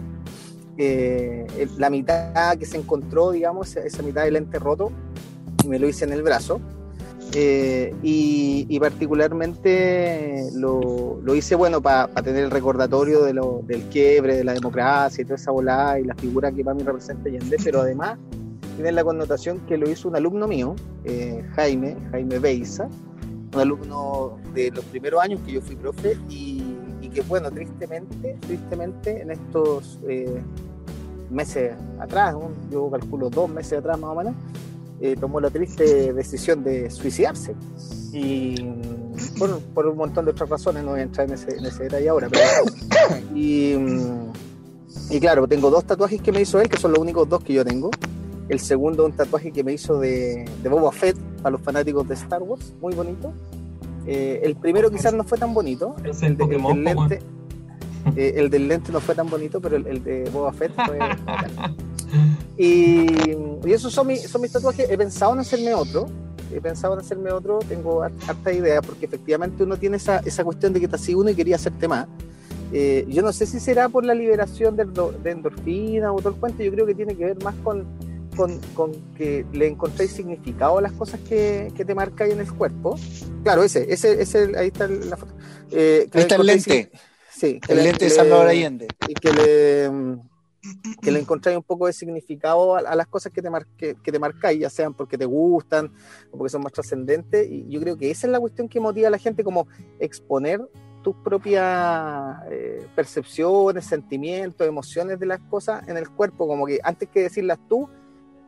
D: eh, la mitad que se encontró, digamos, esa- mitad del lente roto, me lo hice en el brazo. Eh, y, y particularmente lo, lo hice bueno para tener el recordatorio de lo, del quiebre, de la democracia y toda esa volada y la figura que para mí representa Allende, pero además tiene la connotación que lo hizo un alumno mío, eh, Jaime, Jaime Beiza, un alumno de los primeros años que yo fui profe y, que bueno, tristemente, tristemente en estos eh, meses atrás, yo calculo dos meses atrás más o menos, eh, tomó la triste decisión de suicidarse. Y por, por un montón de otras razones, no voy a entrar en ese, en ese detalle ahora. Y, y claro, tengo dos tatuajes que me hizo él, que son los únicos dos que yo tengo. El segundo, un tatuaje que me hizo de, de Boba Fett para los fanáticos de Star Wars, muy bonito. Eh, el primero quizás no fue tan bonito.
A: Es el
D: de-
A: Pokémon,
D: del
A: po,
D: lente, eh, el del lente no fue tan bonito, pero el, el de Boba Fett fue. Y, y esos son, mis, son mis tatuajes. He pensado en hacerme otro. He pensado en hacerme otro. Tengo har- harta idea porque efectivamente uno tiene esa, esa cuestión de que te así uno y quería hacerte más. Eh, yo no sé si será por la liberación de, endo- de endorfina o todo el cuento. Yo creo que tiene que ver más con, con, con que le encontréis significado a las cosas que, que te marcáis en el cuerpo. Claro, ese, ese, ese ahí está la foto. Eh,
B: Ahí está el lente.
D: Sí,
B: El
D: le-
B: lente de Salvador Allende.
D: y que le, mm, que le encontráis un poco de significado a, a las cosas que te, mar- que, que te marcáis, ya sean porque te gustan o porque son más trascendentes. Y yo creo que esa es la cuestión que motiva a la gente, como exponer tus propias eh, percepciones, sentimientos, emociones de las cosas en el cuerpo, como que antes que decirlas tú,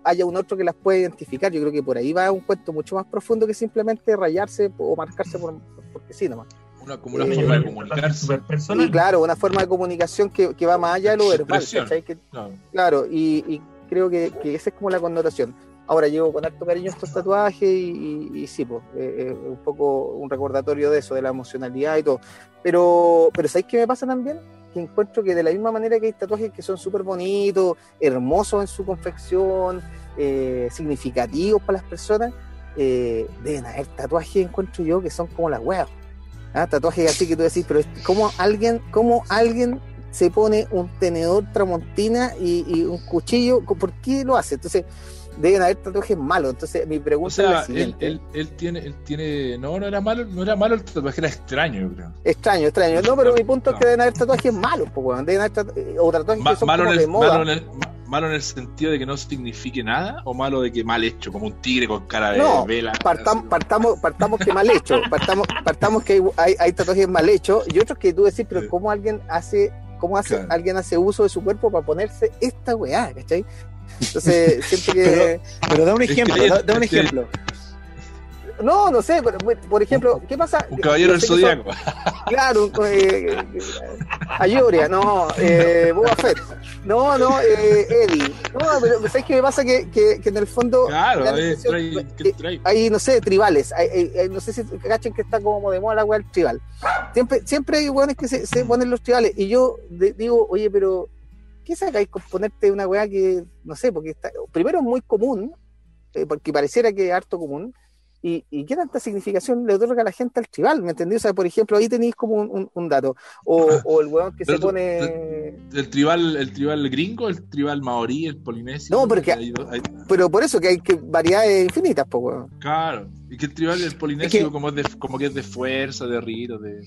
D: haya un otro que las pueda identificar. Yo creo que por ahí va un cuento mucho más profundo que simplemente rayarse o marcarse por, porque sí nomás.
C: Una, como una
D: Eh,
C: forma de comunicarse.
A: personal.
D: Y claro, una forma de comunicación que, que va más allá de lo verbal.
C: Claro.
D: claro, y, y creo que, que esa es como la connotación. Ahora llevo con harto cariño estos tatuajes y, y- y sí, pues, eh, eh, un poco un recordatorio de eso, de la emocionalidad y todo. Pero, pero ¿sabéis qué me pasa también? Que encuentro que de la misma manera que hay tatuajes que son súper bonitos, hermosos en su confección, eh, significativos para las personas, eh, deben haber tatuajes, encuentro yo, que son como las weas. ¿ah? Tatuajes así que tú decís, pero ¿cómo alguien, cómo alguien se pone un tenedor tramontina y, y un cuchillo? ¿Por qué lo hace? Entonces, deben haber tatuajes malos. Entonces, mi pregunta
C: O sea,
D: es la
C: él,
D: siguiente.
C: él, él tiene, él tiene, no, no era malo, no era malo el tatuaje, era extraño, yo creo.
D: Extraño, extraño. No, pero mi punto es que deben haber tatuajes malos, pues. Deben haber tatu- eh, o tatuajes
C: Ma-
D: que son
C: malo,
D: como de moda.
C: malo, en el, ma- malo en el sentido de que no signifique nada, o malo de que mal hecho, como un tigre con cara de
D: No,
C: vela.
D: Partam- partamos, partamos que mal hecho, partamos, partamos que hay, hay, hay tatuajes mal hechos y otros que tú decís, pero cómo alguien hace, cómo hace,
C: Claro.
D: alguien hace uso de su cuerpo para ponerse esta weá, ¿cachai? Entonces, siento que,
B: Pero da un
C: Es que
B: ejemplo, da, da un
C: que-
B: ejemplo.
D: no, no sé, pero, por ejemplo, ¿qué pasa?
C: Un caballero del zodiaco.
D: Claro, un- eh, eh, Ayoria, no, eh, Boba Fett, no, no, eh, Eddie, no, pero ¿sabes qué me pasa? Que, que, que en el fondo
C: Claro,
D: hay, no sé, tribales. Hay, hay- hay- no sé si cachen que está como de moda la weá del tribal. Siempre, siempre hay weones que se, se ponen los tribales. Y yo de- digo, oye, pero ¿qué sacáis con ponerte una weá que, no sé, porque está, primero es muy común, eh, porque pareciera que es harto común. Y, y qué tanta significación le otorga la gente al tribal, ¿me entendí? O sea, por ejemplo, ahí tenéis como un, un- un dato. O, o el weón que
C: Pero
D: se
C: tú-
D: pone.
C: El tribal, el tribal gringo, el tribal maorí, el polinesio.
D: No, porque-
C: hay dos- hay-
D: Pero por eso que hay que variedades infinitas, pues, weón.
C: claro. Y que el tribal, el polinesio,
B: Es que-
C: como, es de, como que es de fuerza, de rito, de.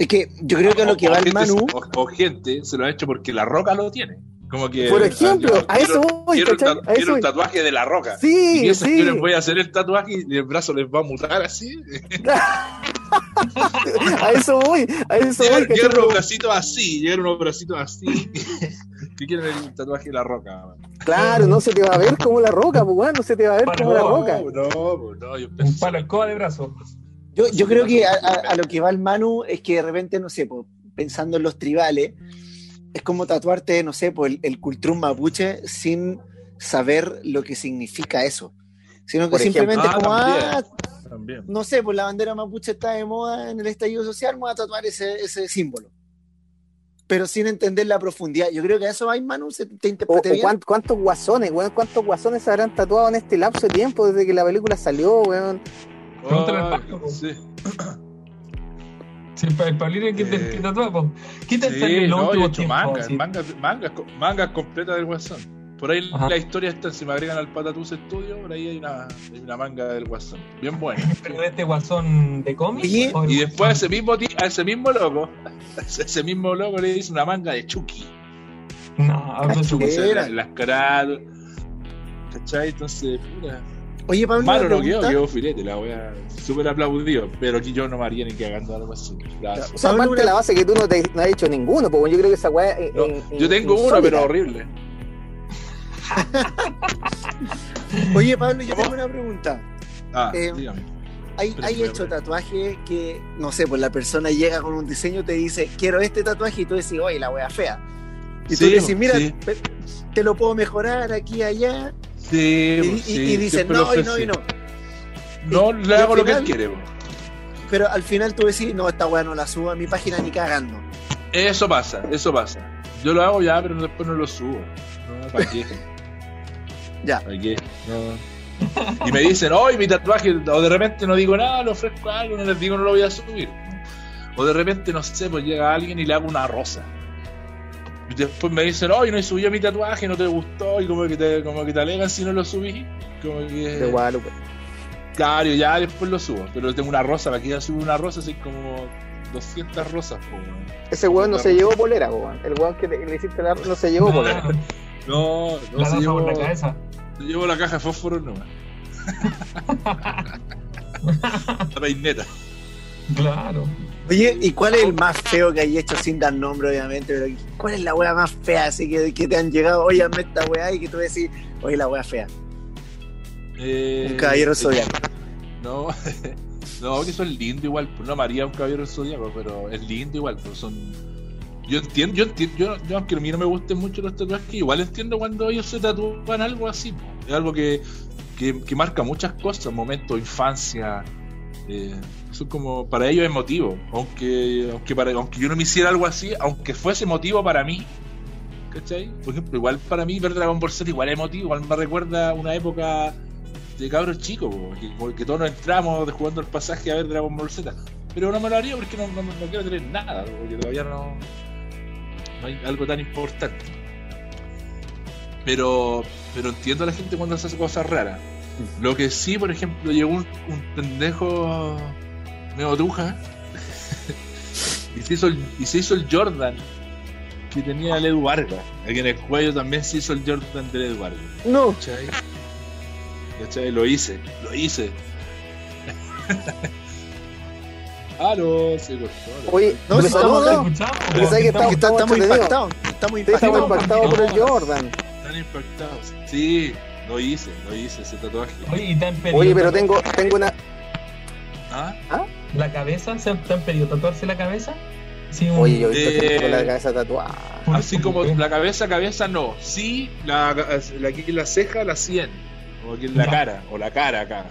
B: Es que yo creo que a lo que
C: o
B: va el Manu,
C: O, o gente se lo ha hecho porque la roca lo tiene. Como que.
D: Por ejemplo,
C: yo
D: a eso voy,
C: Quiero,
D: eso
C: quiero
D: voy.
C: tatuaje de la roca. y
D: Sí,
C: eso
D: sí.
C: yo les voy a hacer el tatuaje y el brazo les va a mutar así.
D: a eso voy, a eso voy.
C: Llegan, unos bracitos así, llegan unos bracitos así. que quieren el tatuaje de la roca. man.
D: Claro, no se te va a ver como la roca, pues, no se te va a ver
A: Bueno,
D: como la roca.
C: No, no, no, yo
A: Un
C: pensé.
A: palo en coba de brazo.
B: Yo, yo creo que a, a- a lo que va el Manu es que de repente, no sé, po, pensando en los tribales, es como tatuarte, no sé, po, el, el cultrún mapuche sin saber lo que significa eso. Sino que
D: Por ejemplo.
B: simplemente es como,
C: Ah,
B: ah,
C: También.
B: no sé, pues la bandera mapuche está de moda en el estallido social, me voy a tatuar ese, ese símbolo. Pero sin entender la profundidad. Yo creo que a eso va, Manu, se te interprete bien.
D: cuán- cuántos guasones, weón, cuántos guasones se habrán tatuado en este lapso de tiempo desde que la película salió, weón.
A: Pregúntale al
C: Ay,
A: Pablo,
C: sí.
A: Sí, el Pablito es que te,
C: Eh,
A: po. ¿Qué te
C: Sí,
A: en los
C: no,
A: últimos
C: hecho
A: tiempos?
C: mangas,
A: así?
C: mangas, mangas, mangas completas del Guasón. Por ahí
A: Ajá.
C: la historia está, si me agregan al Patatús Studio, por ahí hay una, hay una manga del Guasón. Bien buena.
A: ¿Pero de este guasón de o el
C: Y después a ese mismo, a ese mismo loco, a ese mismo loco le hizo una manga de Chucky.
A: No, hablo
B: Chucky.
A: de
C: O sea,
B: Era.
C: la- las caras. ¿Cachai? Entonces, puta.
B: Oye, Pablo,
C: Malo no quedó, quedó filete, la wea. Súper aplaudido, pero aquí yo no me haría ni cagando algo así. Gracias.
D: O sea,
B: Pablo,
D: aparte de
B: una-
D: la base que tú no, te, no has hecho ninguno, weón, yo creo que esa weá es-
C: No, yo tengo uno,
D: insólita.
C: pero horrible.
B: Oye, Pablo, yo
C: ¿Cómo?
B: tengo una pregunta.
C: Ah,
B: Eh,
C: dígame.
B: ¿Hay, hay hecho tatuajes que, no sé, pues la persona llega con un diseño, te dice, quiero este tatuaje, y tú decís, oye, la wea fea. Y tú
C: Sí,
B: le decís, mira,
C: sí.
B: te lo puedo mejorar aquí allá.
C: Sí,
B: Y,
C: pues,
B: y-
C: sí,
B: y dicen, no, y no, y no.
C: No, le hago lo que él quiere. po.
B: Pero al final tú decís, no, esta weá no la subo a mi página ni cagando.
C: Eso pasa, eso pasa. Yo lo hago ya, pero después no lo subo. No, ¿para qué?
B: Ya.
C: ¿Para qué? No. Y me dicen, hoy mi tatuaje, o de repente no digo nada, le ofrezco algo, no les digo no lo voy a subir. O de repente, no sé, pues llega alguien y le hago una rosa. Y después me dicen, hoy no he subido mi tatuaje, no te gustó, y como que te, como que te alegan si no lo subí. Como
D: De
C: que.
D: Guadalupe.
C: Claro, ya después lo subo. Pero tengo una rosa, para que ya subo una rosa, así como 200 rosas. po, weón.
D: Ese weón no se llevó polera, po, weón. El weón que le, le hiciste la no se llevó polera.
C: No, no
A: la
C: se llevó,
A: por la cabeza.
C: se llevó la caja de fósforo nomás. la peineta.
A: Claro.
B: Oye, ¿y cuál es el más feo que hay hecho sin dar nombre, obviamente? Pero ¿cuál es la weá más fea así que, que te han llegado? Oye, hazme esta weá y que tú decís, Oye, la wea fea.
C: Eh,
B: Un caballero zodiaco.
C: No, no, que son lindos igual. Pues no María un caballero zodiaco, pero es lindo igual. Pues son. Yo entiendo, yo entiendo, yo, yo, aunque a mí no me gusten mucho los tatuajes, igual entiendo cuando ellos se tatúan algo así. pues. Es algo que, que, que marca muchas cosas, momentos, infancia. eh, eso es como, para ellos es motivo. Aunque, aunque, para, aunque yo no me hiciera algo así, aunque fuese motivo para mí, ¿cachai? Por ejemplo, igual para mí ver Dragon Ball Z igual es motivo, igual me recuerda una época de cabros chicos, que, que todos nos entramos de jugando el pasaje a ver Dragon Ball Z. Pero no me lo haría porque no, no, no quiero tener nada, porque todavía no, no hay algo tan importante. Pero, pero entiendo a la gente cuando hace cosas raras. Lo que sí, por ejemplo, llegó un, un pendejo medio truja y, se hizo el, y se hizo el Jordan que tenía el Edu Vargas. Aquí en el cuello también se hizo el Jordan del Edu Vargas.
D: No,
C: ¿Cachai? ¿Cachai? Lo hice, lo hice. ah, no, se cortó.
D: oye,
B: No,
D: sonó,
B: estamos
D: ¿no? sabes que estamos,
B: Estamos, impactados. Estamos impactados.
D: impactados por el
A: no.
D: Jordan.
C: Están impactados. Sí, lo hice, lo hice, ese tatuaje.
A: Oye, ¿y te han pedido
D: Oye, pero tengo, tengo una.
C: ¿Ah?
A: La cabeza? ¿Se han- ¿Te han pedido tatuarse la cabeza? Sí, un-
D: Oye, yo he visto
C: Eh,
D: gente con la cabeza tatuada.
C: Así como la cabeza, cabeza no. Sí, la, la- aquí en la ceja, la 100. O aquí en la cara, o la cara acá.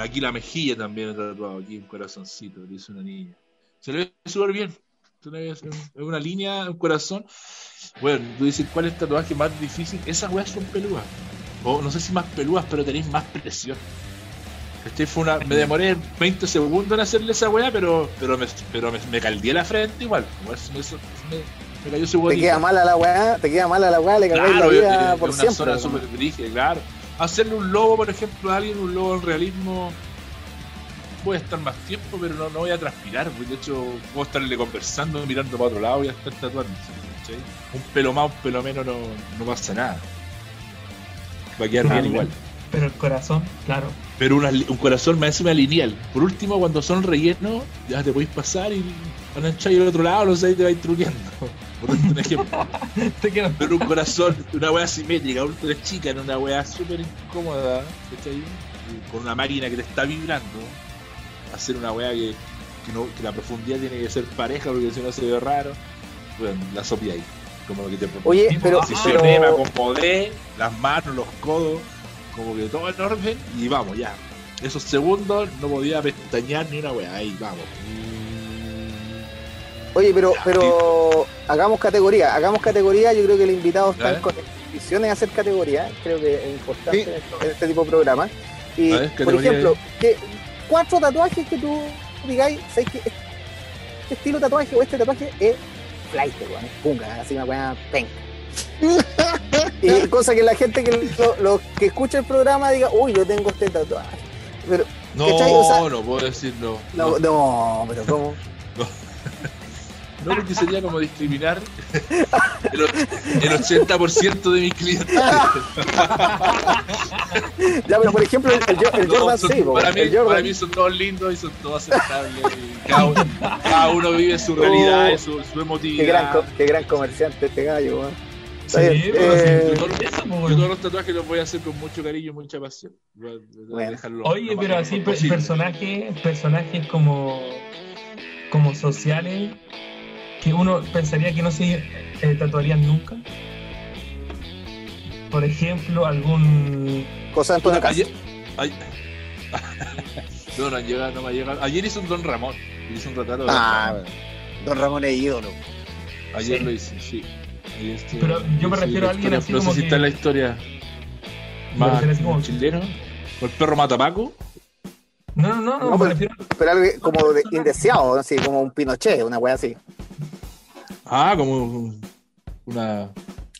C: Aquí la mejilla también he tatuado, aquí un corazoncito, le hice una niña. Se le ve súper bien. Es una línea, un corazón. Bueno, tú dices, ¿cuál es el tatuaje más difícil? Esas weas son peludas. O no sé si más peludas, pero tenéis más presión. Este fue una, me demoré 20 segundos en hacerle esa wea, pero, pero, me, pero me, me caldeé la frente igual. Igual se me, me, me cayó su
D: Te queda mala la weá, te queda mala la weá, le cagáis
C: Claro,
D: la vida
C: es
D: por
C: una
D: siempre.
C: zona súper brígida, claro. Hacerle un lobo, por ejemplo, a alguien, un lobo en realismo, puede estar más tiempo, pero no, no voy a transpirar. porque De hecho, puedo estarle conversando, mirando para otro lado y ya estar tatuando. ¿cachai? Un pelo más, un pelo menos, no, no pasa nada. Va a quedar bien igual.
A: Pero el corazón, claro.
C: Pero una- un corazón más encima lineal. Por último, cuando son rellenos, ya te podéis pasar y van a echar al otro lado, no sé, y te vais truqueando. Por darte un ejemplo. Pero un corazón, una weá simétrica, de chica, en una weá súper incómoda, ¿cachai? Con una máquina que te está vibrando, hacer una weá que, que, no- que la profundidad tiene que ser pareja porque si no se ve raro, bueno, la sopia ahí. Como que te
D: Oye, pero, pero
C: acomodé, las manos, los codos, como que todo en orden y vamos, ya. Esos segundos no podía pestañear ni una weá, ahí vamos.
D: Oye, pero, pero hagamos categoría, hagamos categoría. Yo creo que el invitado está
C: A
D: en
C: ver.
D: condiciones de hacer categoría. Creo que es importante
B: Sí.
D: en, este tipo de programa. Y,
C: A ver,
D: por ejemplo, que cuatro tatuajes que tú digáis, ¿sabes que este estilo de tatuaje o este tatuaje es flight, weón, es punga, así una weá penca? Y cosa que la gente que lo, lo que escucha el programa diga, uy, yo tengo este tatuaje. Pero,
C: No.
D: O sea-
C: no puedo decirlo.
D: no, no, pero ¿cómo?
C: No, porque sería como discriminar el, el 80% de mis clientes.
D: Ya, pero por ejemplo, el, el, Jo- el
C: No,
D: Jordan
C: son-
D: sí,
C: para, mí,
D: el Jordan.
C: para mí son todos lindos y son todos aceptables. cada, uno, cada uno vive su realidad su, su
D: Qué gran,
C: emotividad.
D: qué gran comerciante este gallo, weón.
A: Sí, pero
D: eh,
A: sí, por eso, pues,
C: Yo todos los tatuajes los voy a hacer con mucho cariño y mucha pasión.
D: Bueno.
C: dejarlo
A: Oye, pero así personajes, personajes como, como sociales que uno pensaría que no se eh, tatuarían nunca. Por ejemplo, algún
D: Antonio Castro.
C: Ayer, ay- no, no, han llegado, no me ha llegado. Ayer hizo un Don Ramón. Hizo un retrato de Don
B: Ah,
C: Ramón.
B: Don Ramón es ídolo.
C: Ayer
A: sí.
C: lo hice, sí. Estuvo-
A: Pero yo me refiero a alguien
C: historia-
A: así como
C: si
A: que-
C: está en la historia más
A: como-
C: chileno. O el perro Matapaco.
A: No, no, no, no,
D: No,
A: me
D: pero-
A: refiero
D: Pero algo como de indeseado, así como un Pinochet, una wea así.
C: Ah, como un- una.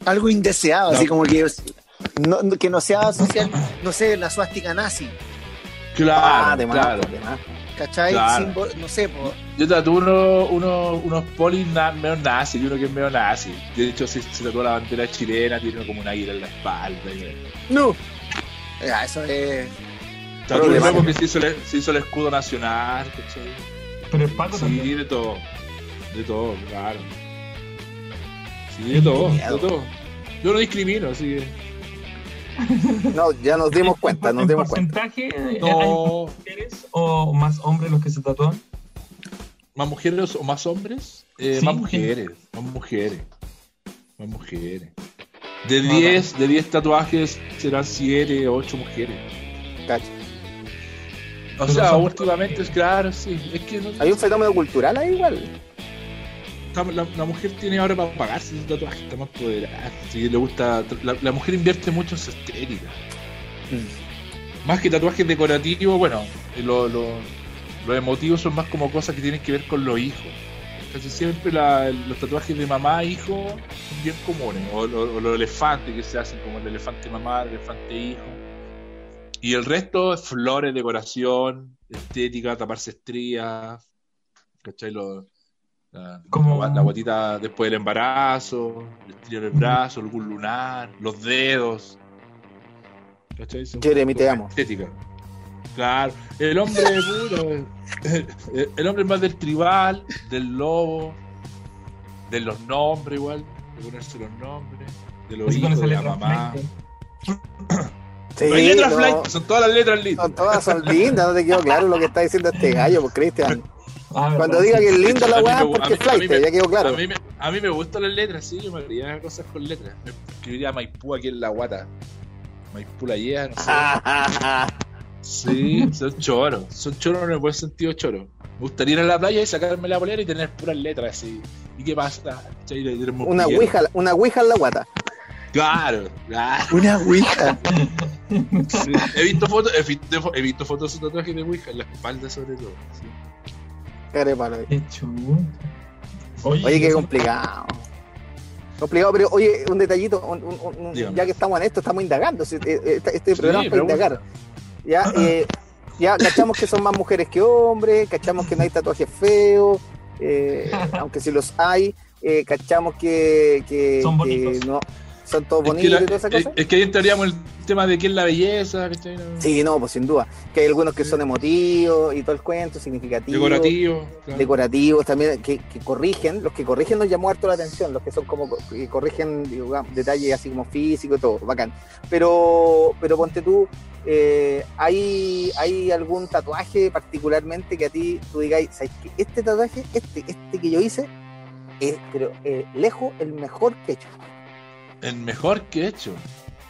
B: Algo indeseado,
C: No.
B: así como que no, no- que no sea social, no sé, la suástica nazi,
C: Claro,
D: Ah, de más,
C: claro.
D: de más.
B: ¿Cachai?
C: Claro.
B: Símbolo- no sé, po,
C: Yo tatué uno, uno, unos polis na- medio nazi y uno que es medio nazi. De hecho, se, se tatuó la bandera chilena, tiene como un águila en la espalda. Y,
B: no. Ya, eso es.
C: tatué
D: Problemático.
C: luego que se hizo, el, se hizo el escudo nacional. ¿cachai?
A: pero el Paco
C: Sí,
A: también.
C: de todo. De todo, claro. Sí, de todo, de todo. Yo no discrimino, así que.
D: No, ya nos dimos cuenta, nos
A: ¿En
D: dimos cuenta.
A: porcentaje eh, hay
C: No,
A: mujeres o más hombres los que se tatúan?
C: más mujeres o más hombres, Eh,
A: Sí,
C: más mujeres, más mujeres, más mujeres. De
A: Ah,
C: 10, de 10 tatuajes serán 7 o 8 mujeres. O
A: Pero
C: sea, últimamente es claro, sí. Es que no,
D: Hay un fenómeno cultural ahí igual.
C: La, la mujer tiene ahora para pagarse su tatuaje, está más poderada. Sí, le gusta, la, la mujer invierte mucho en su estética. Más que tatuajes decorativos, bueno, lo- lo- los emotivos son más como cosas que tienen que ver con los hijos. Casi siempre la- los tatuajes de mamá e hijo son bien comunes. O, lo- o los elefantes que se hacen como el elefante mamá, el elefante hijo. Y el resto es flores, decoración, estética, taparse estrías. ¿Cachai? Lo- la,
A: Como-
C: la, la guatita después del embarazo, el estrío en el brazo, algún lunar, los dedos. ¿Cachai?
D: Jeremy, te amo.
C: Estética. Claro, el hombre puro, el, el hombre es más del tribal, del lobo, de los nombres igual, de ponerse los nombres, de los hijos, de la mamá.
A: flight.
D: Sí,
C: No hay letras
D: no,
C: flight, son todas las letras lindas.
D: son todas son lindas, no te quedó claro lo que está diciendo este gallo, pues Cristian.
A: Ah,
D: Cuando diga que es linda la weá,
C: me gu- a
D: porque flight,
C: me-
D: ya quedó claro.
C: A mí, me, a mí me gustan las letras, sí, yo me haría cosas con letras. Me escribiría Maipú aquí en la guata. Maipú la lleva, no sé. Sí, son choros. Son choros en el buen sentido choros. Me gustaría ir a la playa y sacarme la polera y tener puras letras así. ¿Y qué pasa?
D: Una ouija, una ouija en la guata.
C: Claro, claro.
B: Una ouija.
C: Sí. He visto fotos, he visto, he visto fotos de su tatuaje de Ouija en la espalda sobre todo. sí.
A: Qué. Oye,
D: Oye, qué complicado. Complicado, pero oye, un detallito, un- un- un- un-
C: Dígame.
D: ya que estamos en esto, estamos indagando. si- eh, eh, Este, este programa es para indagar. Ya, eh, ya cachamos que son más mujeres que hombres, cachamos que no hay tatuajes feos, eh, aunque sí los hay, eh, cachamos que, que,
A: Son
D: que
A: bonitos.
D: no, son todos
C: Es que,
D: bonitos
C: la-
D: y toda esa
C: es,
D: cosa.
C: es que ahí entraríamos en el tema de qué es la belleza, ¿cachai? No-
D: Sí, no, pues sin duda. Que hay algunos que son emotivos y todo el cuento, significativos.
C: Decorativo. claro.
D: decorativos también que, que corrigen, los que corrigen nos llamó harto la atención, los que son como que corrigen digamos, detalles así como físico y todo, bacán. Pero, pero ponte tú, eh, ¿hay, ¿hay algún tatuaje particularmente que a ti tú digáis, ¿sabes qué? este tatuaje, este, este que yo hice, es pero eh, lejos el mejor que he hecho?
C: El mejor que he hecho.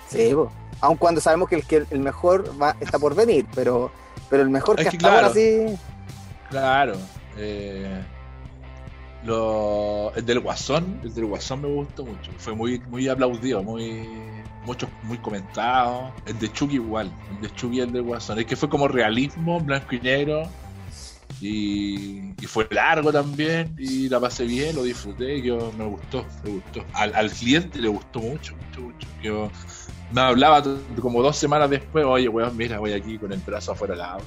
D: Sí, po. aun cuando sabemos que el, que el mejor va, está por venir, pero, pero el mejor
C: Es
D: que
C: que
D: hasta ahora
C: claro.
D: sí.
C: Claro. eh, lo, el del Guasón, el del Guasón me gustó mucho. Fue muy, muy aplaudido, muy, mucho, muy comentado. El de Chucky igual. El de Chucky y el del Guasón. Es que fue como realismo, blanco y negro. Y, y fue largo también. Y la pasé bien, lo disfruté. Yo, me gustó, me gustó. Al, al cliente le gustó mucho, mucho, mucho. Yo me hablaba como dos semanas después. Oye, weón, mira, voy aquí con el brazo afuera del auto.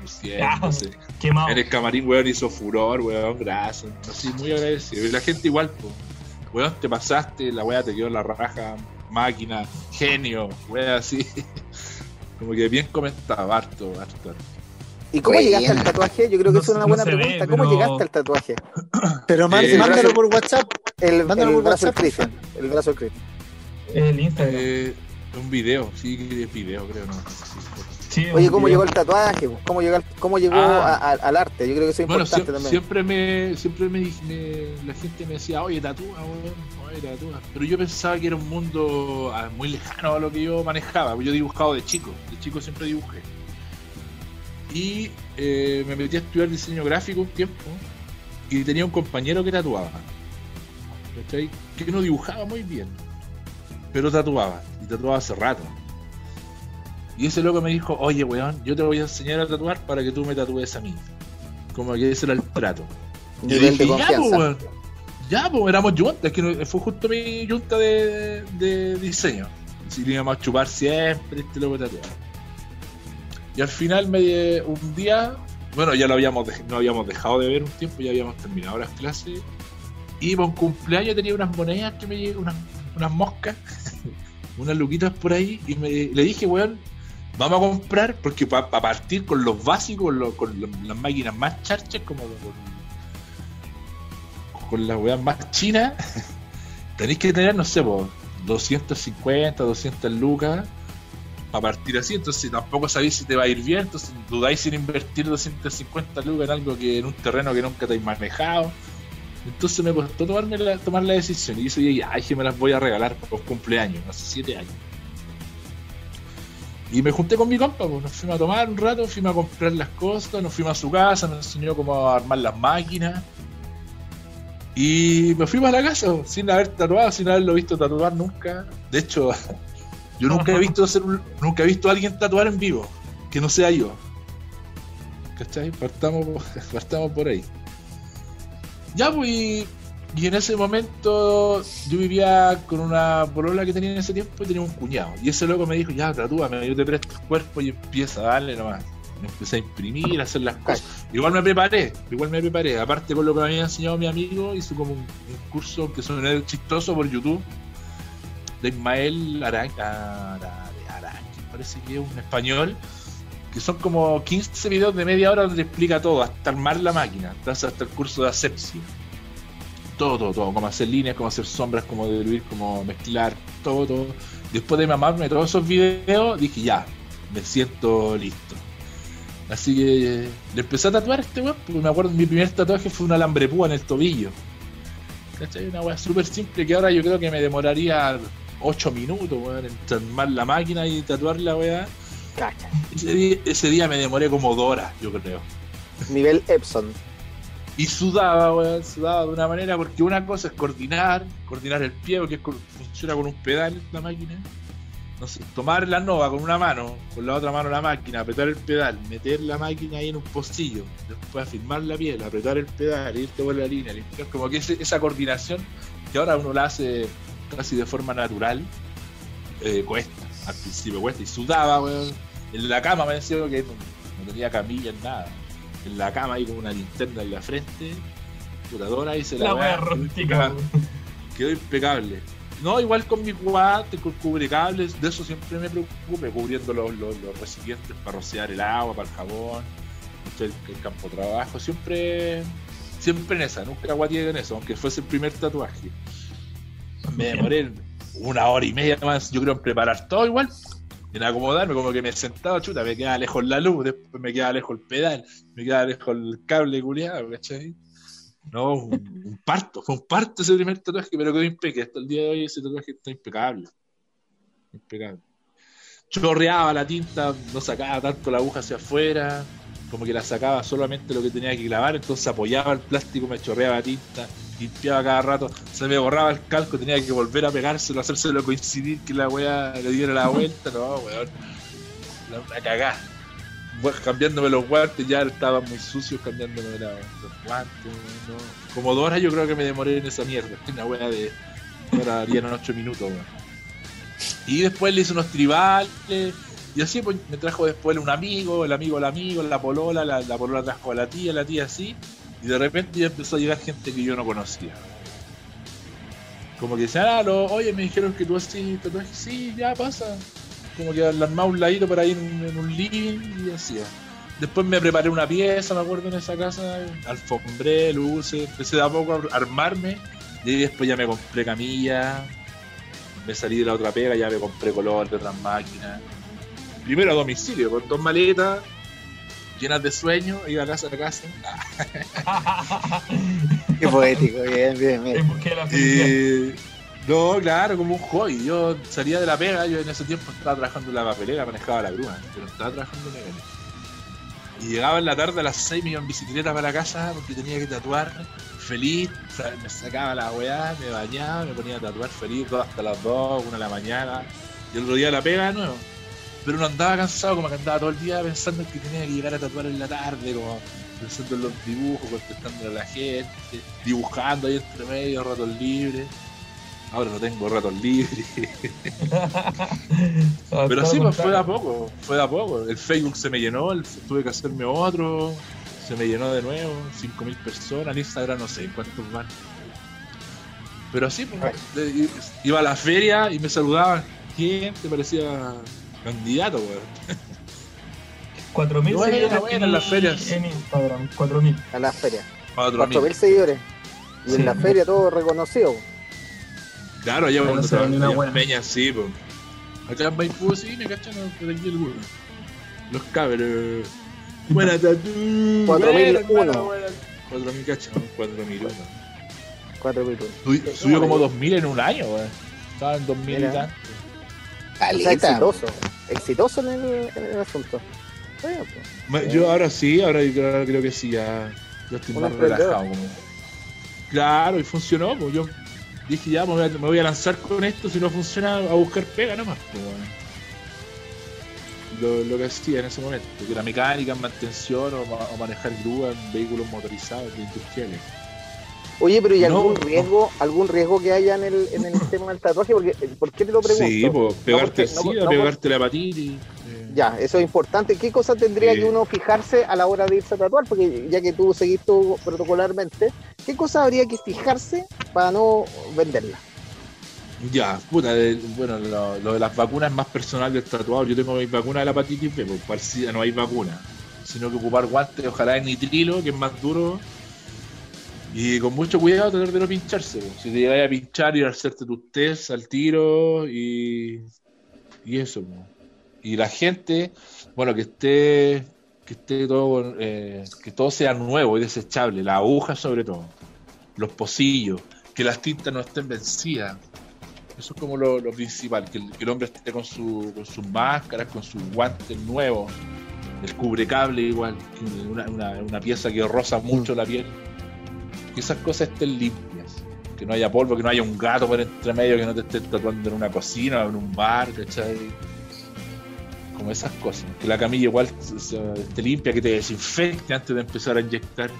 C: luciéndose.
A: Quemado.
C: En el camarín, weón, hizo furor, weón, gracias. Así, muy agradecido. Y la gente igual, pues. Weón, te pasaste, la weá te quedó en la raja, máquina, genio, weón, así. Como que bien comentado, harto, harto, harto.
D: ¿Y cómo
B: Buena.
D: llegaste al tatuaje? Yo creo que
A: No
D: es una buena
A: no se ve,
D: pregunta. ¿Cómo
A: pero-
D: llegaste al tatuaje?
B: Pero man-
C: Eh,
B: mándalo por WhatsApp.
D: El,
B: Mándalo
D: el
B: por
D: brazo
B: WhatsApp.
D: Christian. El brazo del Christian.
A: El Instagram.
C: Eh, un video, sí, es video, creo, ¿no? Sí,
A: Sí,
D: Oye, ¿cómo
A: video.
D: llegó el tatuaje? ¿Cómo llegó, al- cómo llegó
C: Ah.
D: a- a- al arte? Yo creo que eso es
C: Bueno,
D: importante
C: sie-
D: también.
C: siempre me, siempre me, me- la gente me decía, oye, tatúa, weón, oye, tatúa. Pero yo pensaba que era un mundo ah, muy lejano a lo que yo manejaba. Yo he dibujado de chico, de chico siempre dibujé. Y eh, me metí a estudiar diseño gráfico un tiempo y tenía un compañero que tatuaba. ¿Cachai? Que no dibujaba muy bien, pero tatuaba, y tatuaba hace rato. Y ese loco me dijo, oye, weón, yo te voy a enseñar a tatuar para que tú me tatúes a mí. Como que ese era el trato. Y yo dije, ya, pues, weón. Ya, pues, éramos juntas, es que fue justo mi junta de, de diseño. Si le íbamos a chupar siempre, este loco tatuaba. Y al final, me, un día, bueno, ya lo habíamos no habíamos dejado de ver un tiempo, ya habíamos terminado las clases. Y por cumpleaños tenía unas monedas que me lle- unas, moscas, unas luquitas por ahí, y me, le dije, weón, vamos a comprar, porque para partir con los básicos, lo- con lo- las máquinas más charchas, como con, con las weas más chinas, tenéis que tener, no sé, po, 250, 200 lucas partir así, entonces tampoco sabéis si te va a ir bien, entonces dudáis en invertir 250 lucas en algo que en un terreno que nunca te habéis manejado. Entonces me costó tomarme la, tomar la decisión y dije, ya, ay, que me las voy a regalar por cumpleaños, hace 7 años. Y me junté con mi compa, pues, nos fuimos a tomar un rato, fuimos a comprar las cosas, nos fuimos a su casa, nos enseñó cómo armar las máquinas. Y me fuimos a la casa sin haber tatuado, sin haberlo visto tatuar nunca. De hecho, yo nunca he visto hacer un- nunca he visto a alguien tatuar en vivo, que no sea yo. ¿Cachai? Partamos, partamos por ahí. Ya, pues, y, y en ese momento yo vivía con una polola que tenía en ese tiempo y tenía un cuñado. Y ese loco me dijo, ya, tatúame, yo te presto el cuerpo y empieza a darle nomás. Me empecé a imprimir, a hacer las cosas. Igual me preparé, igual me preparé. Aparte con lo que me había enseñado mi amigo, hice como un, un curso que suena chistoso por YouTube de Ismael Aranca, parece que es un español, que son como 15 videos de media hora donde explica todo, hasta armar la máquina, hasta, hasta el curso de asepsia. Todo, todo, todo, cómo hacer líneas, cómo hacer sombras, cómo diluir, cómo mezclar, todo, todo. Después de mamarme todos esos videos, dije ya, me siento listo. Así que le empecé a tatuar a este weón, porque me acuerdo mi primer tatuaje fue un alambre púa en el tobillo. ¿Cachai? Una weá súper simple que ahora yo creo que me demoraría 8 minutos, weón, en armar la máquina y tatuar la weá.
D: Cacha.
C: Ese día, ese día me demoré como dos horas, yo creo.
D: Nivel Epson.
C: Y sudaba, weón, sudaba de una manera, porque una cosa es coordinar, coordinar el pie, porque funciona con un pedal la máquina. No sé, tomar la nova con una mano, con la otra mano la máquina, apretar el pedal, meter la máquina ahí en un postillo, después afirmar la piel, apretar el pedal, irte por la línea, limpiar, como que ese- esa coordinación que ahora uno la hace casi de forma natural, eh, cuesta, al principio cuesta, y sudaba, weón. En la cama me decía que no, no tenía camilla en nada. En la cama ahí con una linterna en la frente, puradora y se la,
A: La wea
C: quedó impecable. Quedó impecable. No, igual con mi guante, con cubrecables, de eso siempre me preocupé, cubriendo los, los, los recipientes para rociar el agua, para el jabón, el, el campo de trabajo, siempre, siempre en esa, nunca guatié en eso, aunque fuese el primer tatuaje. Me demoré una hora y media más, yo creo, en preparar todo igual, en acomodarme, como que me sentaba, chuta, me quedaba lejos la luz, después me quedaba lejos el pedal, me quedaba lejos el cable culiado, ¿cachai? No, un, un parto, fue un parto ese primer tatuaje, pero quedó impecable. Hasta el día de hoy ese tatuaje está impecable. Impecable. Chorreaba la tinta, no sacaba tanto la aguja hacia afuera, como que la sacaba solamente lo que tenía que clavar, entonces apoyaba el plástico, me chorreaba tinta, limpiaba cada rato, se me borraba el calco, tenía que volver a pegárselo, hacérselo coincidir que la weá le diera la vuelta, no, weón. La, cagá. Cambiándome los guantes, ya estaban muy sucios cambiándome los guantes, ¿no? Como dos horas yo creo que me demoré en esa mierda, una weá de ahora harían ocho minutos, weón. Y después le hice unos tribales, y así pues me trajo después un amigo, el amigo el amigo, la polola, la, la polola trajo a la tía, la tía así, y de repente ya empezó a llegar gente que yo no conocía. Como que decían, ah, lo- oye, me dijeron que tú así tatuajes, sí, ya pasa. Como que armaba un ladito por ahí en, en un living y hacía. Después me preparé una pieza, me acuerdo, en esa casa, alfombré, luces, empecé de a poco a armarme, y después ya me compré camilla, me salí de la otra pega, ya me compré color de otras máquinas. Primero a domicilio, con dos maletas llenas de sueños, iba a casa a casa.
B: Qué poético, bien, bien,
A: En
B: bien.
C: Eh, no, claro, como un hobby. Yo salía de la pega, yo en ese tiempo estaba trabajando en la papelera, manejaba la grúa, pero estaba trabajando en la pega. Y llegaba en la tarde a las 6 me iba en bicicleta para casa porque tenía que tatuar, feliz, o sea, me sacaba la weá, me bañaba, me ponía a tatuar feliz todo hasta las 2, 1 de la mañana, y el otro día la pega de nuevo. Pero no andaba cansado, como que andaba todo el día pensando en que tenía que llegar a tatuar en la tarde, como pensando en los dibujos, contestándole a la gente, dibujando ahí entre medio, ratos libres. Ahora no tengo ratos libres.
A: Ah,
C: Pero sí, pues fue de a poco, fue de a poco. El Facebook se me llenó, el- tuve que hacerme otro, se me llenó de nuevo, 5.000 personas, en Instagram no sé cuántos van. Pero sí, pues, iba a la feria y me saludaban gente, parecía candidato, weón.
A: 4.000
C: Buena,
A: seguidores
C: buena,
A: tenía
C: las ferias.
A: en Instagram. 4.000.
D: A la feria.
C: Cuatro
D: 4.000
C: mil.
D: seguidores. Y
A: Sí.
D: en la feria todo reconocido.
C: Claro, allá cuando
A: se vende una
C: trabajaba en
A: buena.
C: Peña, sí, pues. Acá en Maipú sí, me cachan aquí el burro. Los cabros. Buena tatu.
D: 4001.
C: buena, buena. 4000 cachas, 4001.
D: 4001.
C: Subió, subió como 2000 en un año, weón. Estaba en 2000 y
D: Mira. O sea, exitoso. Exitoso en el, en el asunto. Bueno, pues.
C: Yo ahora sí, ahora yo creo, creo que sí, ya, ya estoy más relajado. como. Claro, y funcionó, pues yo dije ya me voy, a, me voy a lanzar con esto, si no funciona a buscar pega nomás. Pues, bueno. lo, lo que hacía en ese momento, que era mecánica, mantención o, o manejar grúa en vehículos motorizados industriales.
D: Oye, pero ¿y algún
C: no.
D: riesgo, algún riesgo que haya en el, en el tema del tatuaje? Porque, ¿Por qué te lo pregunto?
C: Sí, pues pegarte
D: porque-
C: el SIDA, pegarte la hepatitis. eh,
D: Ya, eso es importante. ¿Qué cosa tendría
C: Sí.
D: que uno fijarse a la hora de irse a tatuar? Porque ya que tú seguís todo protocolarmente, ¿qué cosa habría que fijarse para no venderla?
C: Ya, puta, de- bueno, lo, lo de las vacunas es más personal del tatuador. Yo tengo mi vacuna de la hepatitis B, pues para el SIDA no hay vacuna. Sino que ocupar guantes, ojalá de nitrilo, que es más duro. Y con mucho cuidado tratar de no pincharse. Si te llegas a pinchar, ir a hacerte tus test al tiro y, y eso. Y la gente, bueno, que esté que esté todo, eh, que todo sea nuevo y desechable, la aguja sobre todo, los pocillos, que las tintas no estén vencidas. Eso es como lo, lo principal, que el, que el hombre esté con, su, con sus máscaras, con sus guantes nuevos, el cubrecable igual, una, una- una pieza que roza mucho la piel. Que esas cosas estén limpias, que no haya polvo, que no haya un gato por entre medio, que no te estén tatuando en una cocina o en un bar, ¿cachai? Como esas cosas. Que la camilla igual esté limpia, que te desinfecte antes de empezar a inyectar,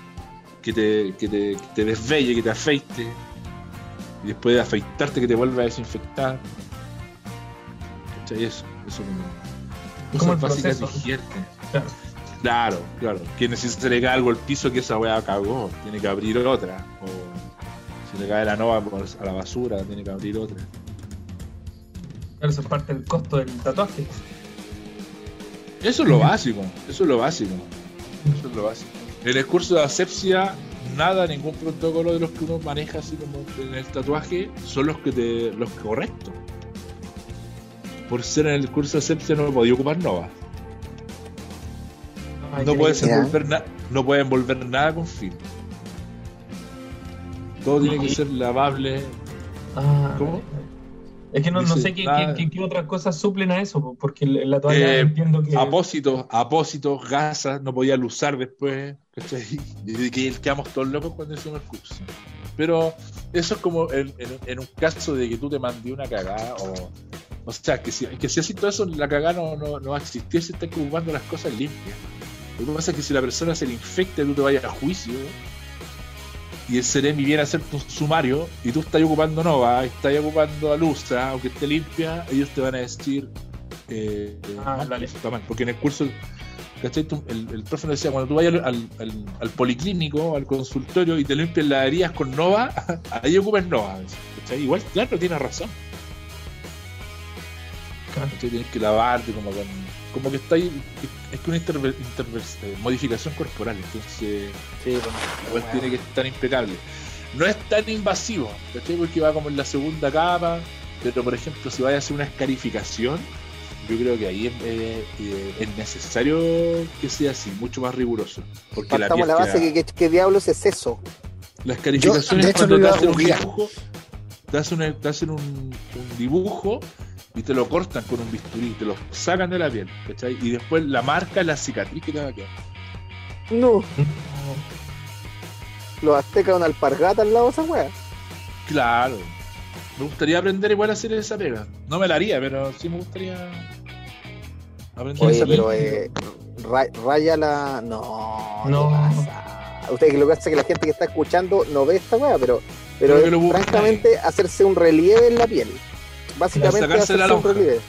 C: que te, que te, que te desvelle, que te afeite y después de afeitarte que te vuelva a desinfectar. ¿Cachai? Eso, eso como.
A: Como el proceso. Claro.
C: Claro, claro. Que si se le cae algo al piso, que esa weá cagó, tiene que abrir otra. O si le cae la nova a la basura, tiene que abrir otra.
A: Claro, Eso es parte del costo del tatuaje.
C: Eso es lo básico, eso es lo básico. Eso es lo básico. En el curso de asepsia, nada, ningún protocolo de los que uno maneja así como en el tatuaje son los que te, los correctos. Por ser en el curso de asepsia no podía ocupar nova. No puedes envolver, na- no puedes envolver nada con film. Todo tiene que ser lavable.
A: Ah,
C: ¿Cómo?
A: Es que no, no sé qué,
C: nada.
A: qué- qué- qué otras cosas suplen a eso, po, porque en la toalla
C: Eh,
A: entiendo que.
C: Apósitos, apósitos, gasas, no podía usar después. Y que quedamos todos locos cuando hicimos el curso. Pero eso es como en, en- en un caso de que tú te mandé una cagada o. O sea, que si, que si haces todo eso, la cagada no, no, no si estás ocupando las cosas limpias. Lo que pasa es que si la persona se le infecta, tú te vayas a juicio y el Ceremi viene a hacerte un sumario y tú estás ocupando Nova, estás ocupando Alustra, aunque esté limpia, ellos te van a decir eh,
A: Ah, dale.
C: está mal. porque en el curso ¿cachai? El, el profe nos decía cuando tú vayas al, al, al- al policlínico, al consultorio y te limpias las heridas con Nova, ahí ocupas Nova. ¿cachai? Igual, claro, tienes razón.
A: Claro.
C: Tienes que lavarte como con, como que está ahí, es que una eh, modificación corporal, entonces
D: Sí,
C: igual tiene que estar impecable. No es tan invasivo, ¿cachai? Porque va como en la segunda capa, pero por ejemplo, si vaya a hacer una escarificación, yo creo que ahí es, eh, eh, es necesario que sea así, mucho más riguroso. Porque la
D: Partamos
C: piel
D: la base
C: queda-
D: que, que, que diablos es eso.
C: la escarificación
B: Yo, de
C: es
B: hecho,
C: cuando te hacen un dibujo, te hacen, un, te hacen un, un dibujo y te lo cortan con un bisturí, te lo sacan de la piel, ¿cachai? Y después la marca es la cicatriz que te va a quedar.
D: No, los aztecas una alpargata al lado de esa wea.
C: Claro. Me gustaría aprender igual a hacer esa pega. No me la haría, pero sí me gustaría aprender
D: Oye,
C: esa
D: pero
C: pega.
D: eh, ra- raya la. No,
A: No.
D: pasa? Ustedes que lo que pasa es que la gente que está escuchando no ve esta wea, pero, pero es francamente hacerse un relieve en la piel. Básicamente
C: sacarse
D: hacerse
C: la
D: un
C: lonja.
D: relieve.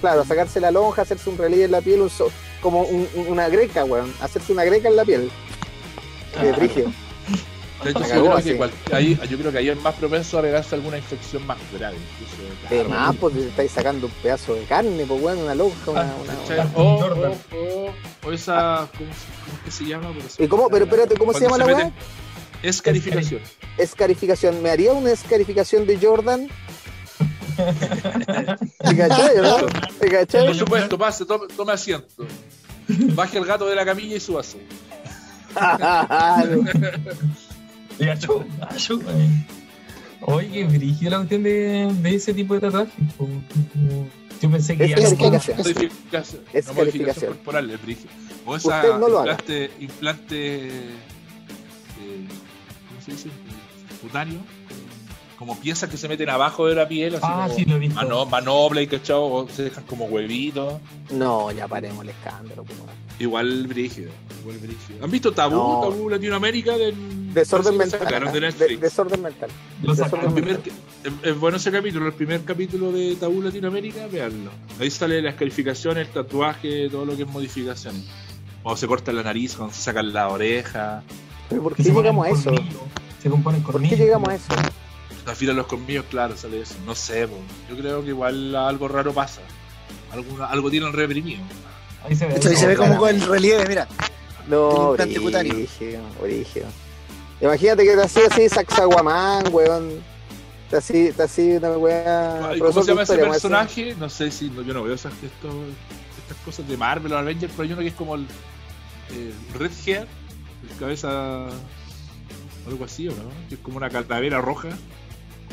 D: Claro, sacarse la lonja, hacerse un relieve en la piel, un so- como un- un- una greca, weón. Hacerse una greca en la piel. De brígido.
C: De hecho, yo, creo que cual- ahí, yo creo que ahí es más propenso a pegarse alguna infección más grave.
D: De
C: claro.
D: más, pues te estáis sacando un pedazo de carne, pues weón, una lonja, una. una-
C: ¿Cachai?
D: una-
C: O,
A: Jordan.
C: o, o, o esa. ¿Cómo, cómo es que se llama? Porque se
D: ¿Y cómo? Pero espérate, ¿cómo se llama la weá?
C: Escarificación.
D: Escarificación. ¿Me haría una escarificación de Jordan? ¿Te cachai, no? ¿Te
C: Por supuesto, pase, tome, tome asiento. Baje el gato de la camilla y súbase.
A: Y achú, achú. Oye, qué brígido la cuestión de, de ese tipo de tatuajes. Yo pensé que
D: Es
A: no-
D: es calificación.
C: Modificación,
D: Es
C: no
D: calificación.
C: corporal, es brígido. O esa
D: Usted no lo haga.
C: implante, implante eh, ¿cómo se dice? Cutáneo. Como piezas que se meten abajo de la piel, así
A: Ah,
C: como
A: sí, lo he visto.
C: mano, manobla y cachado, o se dejan como huevitos.
D: No, ya paremos el escándalo. pues, weón.
C: Igual brígido, igual brígido. ¿Han visto Tabú,
D: No.
C: Tabú Latinoamérica? Del,
D: Desorden mental.
C: sacaron de
D: De-
C: Netflix.
D: desorden mental.
A: Lo
D: Desorden
A: sacaron.
C: El primer, es, bueno ese capítulo, el primer capítulo de Tabú Latinoamérica, veanlo. Ahí sale la escarificación, el tatuaje, todo lo que es modificaciones. Cuando se corta la nariz, cuando se sacan la oreja,
D: ¿Pero por qué llegamos a eso?
A: Se componen
D: ¿Por qué llegamos a eso?
C: De los colmillos, claro, sale eso. No sé, yo creo que igual algo raro pasa. Algo, algo tienen reprimido.
A: Ahí se ve.
B: Esto ahí se ve como con el relieve, mira.
D: No, brígido, brígido. Imagínate que te hacía así Saxaguamán, weón. Te hacía, te hacía una weá.
C: ¿Cómo se llama ese personaje? No sé si no, yo no veo esas, esto- estas cosas de Marvel o Avengers, pero hay uno que es como el eh, Red Hair, el cabeza algo así, ¿o no? Que es como una calavera roja.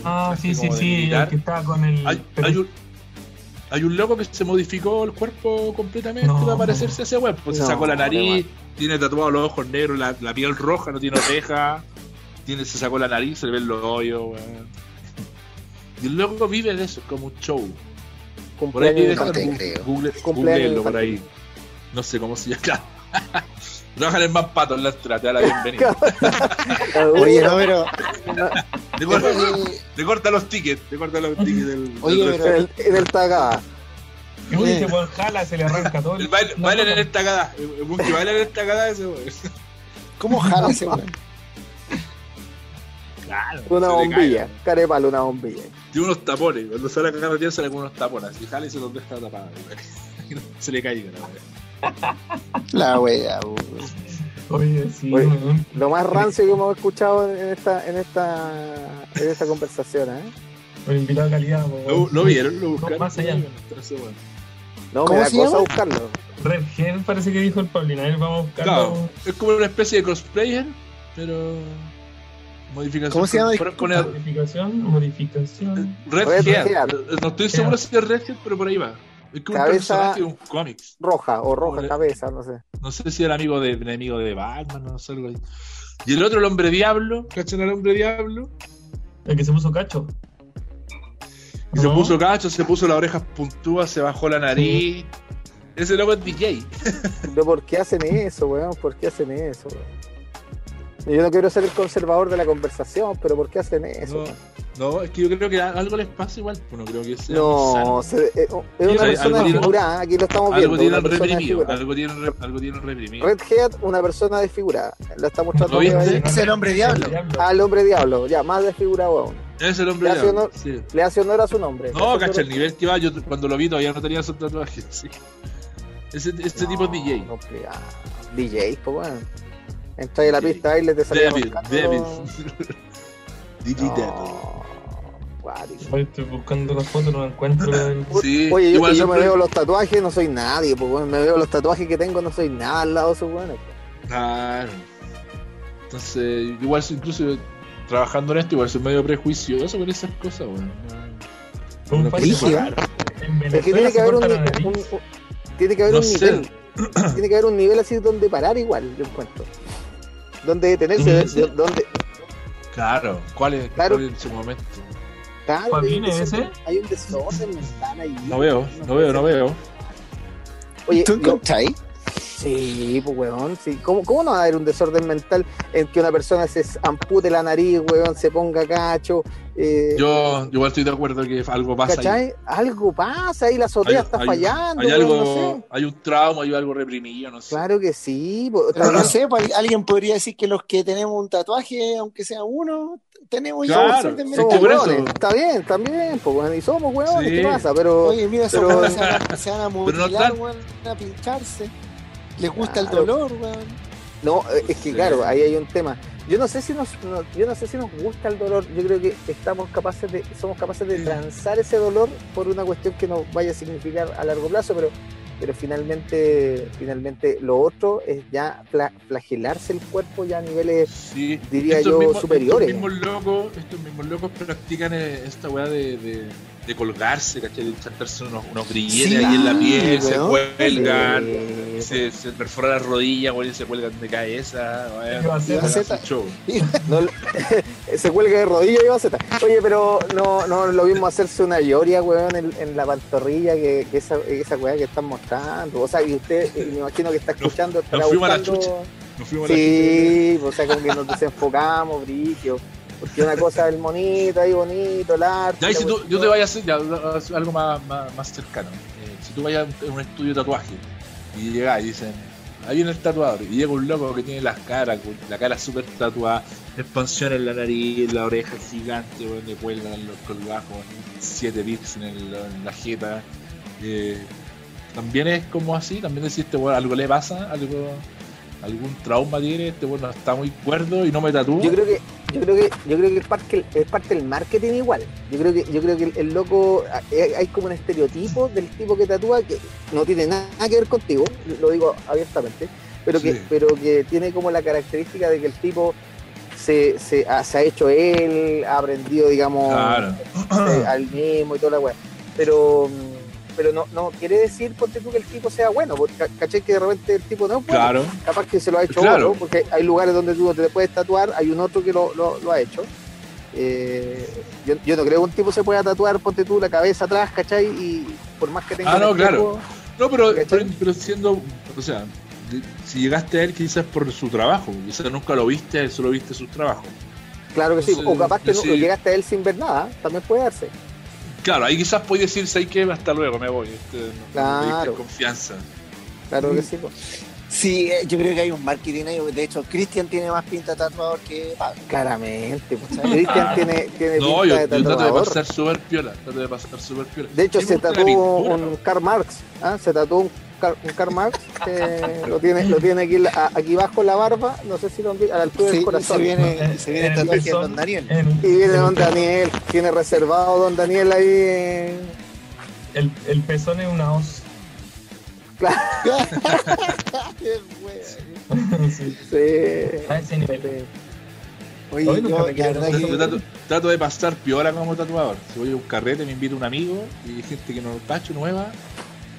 A: Ah, sí, sí, sí. El que estaba con el.
C: Hay, un, hay un loco que se modificó el cuerpo completamente
A: No.
C: para parecerse a ese web. Pues se sacó la nariz, tiene tatuado los ojos negros, la, la piel roja, no tiene oreja. Tiene, se sacó la nariz, se le ven los hoyos, weón. Y el loco vive de eso, es como un show. Por ahí dejan
B: no
C: Google. Google, googleenlo por ahí. No sé cómo se llama. Trabajan en más patos en la entrada, te da la bienvenida.
B: Oye, no, pero.
C: Te corta, te corta los tickets, te corta los tickets del,
B: Oye,
C: del
B: pero-
D: En el, el tagada.
A: Y dice, weón, jala, se le arranca todo.
C: El baile,
A: la
C: bailan en
A: ropa.
C: esta cagada. El el que baila en esta cagada ese weón.
B: ¿Cómo jala ese weón?
C: Claro.
D: Una bombilla. Carepalo, una bombilla.
C: Tiene unos tapones. Cuando sale a cagar tiene sale con unos tapones. Y jala y se los deja tapados. se le caiga la weón.
B: La wea, weón.
A: Oye, sí,
D: Oye. Lo más rancio que hemos escuchado en esta, en esta, en esta conversación, ¿eh?
A: Un invitado de calidad,
C: Lo, lo vieron, lo buscaron.
A: Más allá.
D: No, me
B: ¿Cómo
D: da
B: se
D: cosa
B: llama?
D: buscarlo.
A: Red Gen parece que dijo el Paulina. A ver, vamos a buscarlo.
C: Claro, es como una especie de cosplayer, pero. Modificación.
B: ¿Cómo se llama?
C: Con, con el-
A: Modificación, modificación.
C: Red. Hair. No estoy seguro si es Red Hair, pero por ahí va. Es un
D: Cabeza-
C: personaje de un cómics.
D: Roja o roja cabeza, no sé.
C: No sé si era amigo de enemigo de Batman, no sé algo ahí. Y el otro, el hombre diablo, ¿cachan al hombre diablo?
A: El que se puso cacho.
C: Y se puso cacho, se puso las orejas puntúas, se bajó la nariz. Ese loco es DJ.
D: Pero ¿por qué hacen eso, weón? ¿Por qué hacen eso, weón? Yo no quiero ser el conservador de la conversación, pero ¿por qué hacen eso?
C: No,
D: weón?
C: No, es que yo creo que algo les pasa igual, pues no creo que sea
D: No, se- es una
C: algo
D: persona
C: tiene-
D: desfigurada, aquí lo estamos
C: Algo
D: viendo.
C: tienen
D: Una persona
C: reprimido,
D: desfigurada.
C: algo tienen, re- algo tienen reprimido.
D: Red Head, una persona desfigurada. Lo está mostrando
C: ¿Lo viste?
B: Es el hombre diablo.
D: Al hombre diablo, ya, más desfigurado aún.
C: Es el hombre
D: Le hace
C: diablo.
D: honor-
C: sí.
D: Le hace honor a su nombre.
C: No, cacha, el nivel que va, yo cuando lo vi todavía no tenía esos tatuajes. sí. Ese, este
D: No,
C: tipo es DJ.
D: complicado. DJ, pues bueno. Entra ahí a la pista ahí le te sale
C: Devil, Devil. DJ Devil.
D: No,
A: estoy buscando la foto, no la encuentro.
C: Sí,
D: Oye, yo,
C: igual
D: yo me veo los tatuajes, no soy nadie, pues bueno, me veo los tatuajes que tengo, no soy nada al lado de esos buenos.
C: Claro. Entonces, igual incluso trabajando en esto, igual soy medio prejuicioso con esas cosas, weón.
A: Un
C: No,
A: país
B: Brígido.
A: raro. En
D: Es que tiene que haber un, tiene que haber
C: No
D: un
C: sé.
D: nivel. tiene que haber un nivel así donde parar igual, yo encuentro. Donde detenerse, de- donde,
C: Claro, ¿cuál es,
D: Claro.
C: cuál es su momento?
A: ¿Cuál
D: hay un,
A: viene
D: desorden,
A: ese?
D: hay un desorden mental ahí.
C: No veo, no veo, no veo.
D: Oye,
B: ¿Tú encontráis?
D: Sí, pues weón, sí. ¿Cómo, ¿Cómo no va a haber un desorden mental en que una persona se ampute la nariz, weón, se ponga cacho? Eh,
C: Yo yo igual estoy de acuerdo que algo pasa ahí.
D: ¿Cachai? Algo pasa ahí, la azotea está fallando,
C: hay
D: weón,
C: algo,
D: no sé.
C: hay un trauma, hay algo reprimido, no sé.
D: Claro que sí. po-
B: Pero no sé, pues, alguien podría decir que los que tenemos un tatuaje, aunque sea uno, tenemos ya
C: Claro,
B: un desorden
C: es
B: mental.
D: somos
C: que por eso-
D: weones, está bien, también, pues weón, y somos weones,
C: Sí.
D: ¿qué pasa? Pero
B: Oye, mira, esos
D: pero-
B: se van a, se van a
C: no
B: mutilar,
C: tan-
B: weón, a pincharse. Les gusta el dolor, weón.
D: no, eh, es que
C: Sí.
D: claro, ahí hay un tema. yo no sé si nos, no- yo no sé si nos gusta el dolor. Yo creo que estamos capaces de, somos capaces de transar ese dolor por una cuestión que nos vaya a significar a largo plazo, pero, pero finalmente, finalmente lo otro es ya fla- flagelarse el cuerpo ya a niveles
C: Sí,
D: diría
C: estos
D: yo,
C: mismos-
D: superiores.
C: Estos mismos locos, estos mismos locos practican eh, esta weá de, de, de colgarse, ¿cachai? De chantarse unos, unos grilletes
B: Sí,
C: ahí en la piel, se cuelgan,
D: Eh,
C: se, se perforan las rodillas, weón, y se cuelgan de cabeza,
D: se cuelga de rodillas y va a zeta. Oye, pero no, no lo mismo hacerse una lloria, weón, en, en la pantorrilla que, que esa, esa weá que están mostrando. O sea, y usted, me imagino que está escuchando, estará
C: fuimos a la
D: buscando-
C: chucha. Nos fuimos a la
D: Sí, o sea, como que nos desenfocamos, brillo. Porque una cosa es el monito ahí bonito, el arte.
C: Ya, y si tú, yo te voy a hacer ya, algo más, más, más cercano. Eh, si tú vayas a un estudio de tatuaje y llegas y dicen, ahí viene el tatuador, y llega un loco que tiene las caras, la cara súper tatuada, expansión en la nariz, la oreja gigante, le cuelgan los colgajos, siete bits en, el- en la jeta. eh, también es como así, también deciste, bueno, algo le pasa, algo algún trauma tiene, este bueno está muy cuerdo y no me tatúa.
D: Yo creo que, yo creo que, yo creo que es parte, es parte del marketing igual. Yo creo que, yo creo que el, el loco, hay, hay como un estereotipo del tipo que tatúa que no tiene nada que ver contigo, lo digo abiertamente, pero que, pero que tiene como la característica de que el tipo se, se, ha, se ha hecho él, ha aprendido, digamos,
C: Claro.
D: eh, al mismo y toda la weá. Pero, mm, pero no, no quiere decir, ponte tú, que el tipo sea bueno, porque ca- caché que de repente el tipo no es bueno.
C: Claro.
D: Capaz que se lo ha hecho
C: Claro.
D: otro, porque hay lugares donde tú te puedes tatuar, hay un otro que lo, lo, lo ha hecho. Eh, yo, yo no creo que un tipo se pueda tatuar, ponte tú la cabeza atrás, ¿cachai? Y por más que tenga
C: Ah, no, claro. No, pero, pero, pero siendo, o sea, si llegaste a él quizás por su trabajo, quizás nunca lo viste, solo viste su trabajo.
D: claro que sí. O capaz que no,
C: sí.
D: llegaste a él sin ver nada, también puede darse.
C: Claro, ahí quizás puedes decir, ¿sabes qué? Hasta luego, me voy. Este, no- no me
D: Claro.
C: diste confianza.
D: Claro
C: Mm.
D: que sí. po.
B: Sí, eh, yo creo que hay un marketing ahí. De hecho, Cristian tiene más pinta de tatuador que Pablo.
D: Claramente. pues, Cristian tiene, tiene
C: No,
D: pinta
C: yo,
D: de
C: yo trato de
D: tatuador.
C: pasar súper piola, trato de pasar súper piola.
D: De hecho,
C: me
D: se tatuó
C: pintura,
D: un
C: ¿no?
D: Karl Marx. ¿ah? Se tatuó un, Car- un Karl Marx que lo tiene, lo tiene aquí, aquí bajo la barba. No sé si lo han visto, a la altura
B: Sí,
D: del
B: se
D: corazón.
B: viene, se viene
A: En
B: el Don Daniel.
A: en-
D: Y viene Don. Daniel. Tiene reservado Don Daniel ahí. eh,
A: El, el pezón es una hoz.
B: Wea.
A: sí,
D: sí,
A: a ese nivel.
D: sí.
B: Oye,
A: Hoy nunca
B: yo, la verdad que-
C: trato, trato de pasar piola como tatuador. Si voy a un carrete, me invita un amigo y hay gente que no lo cacho nueva.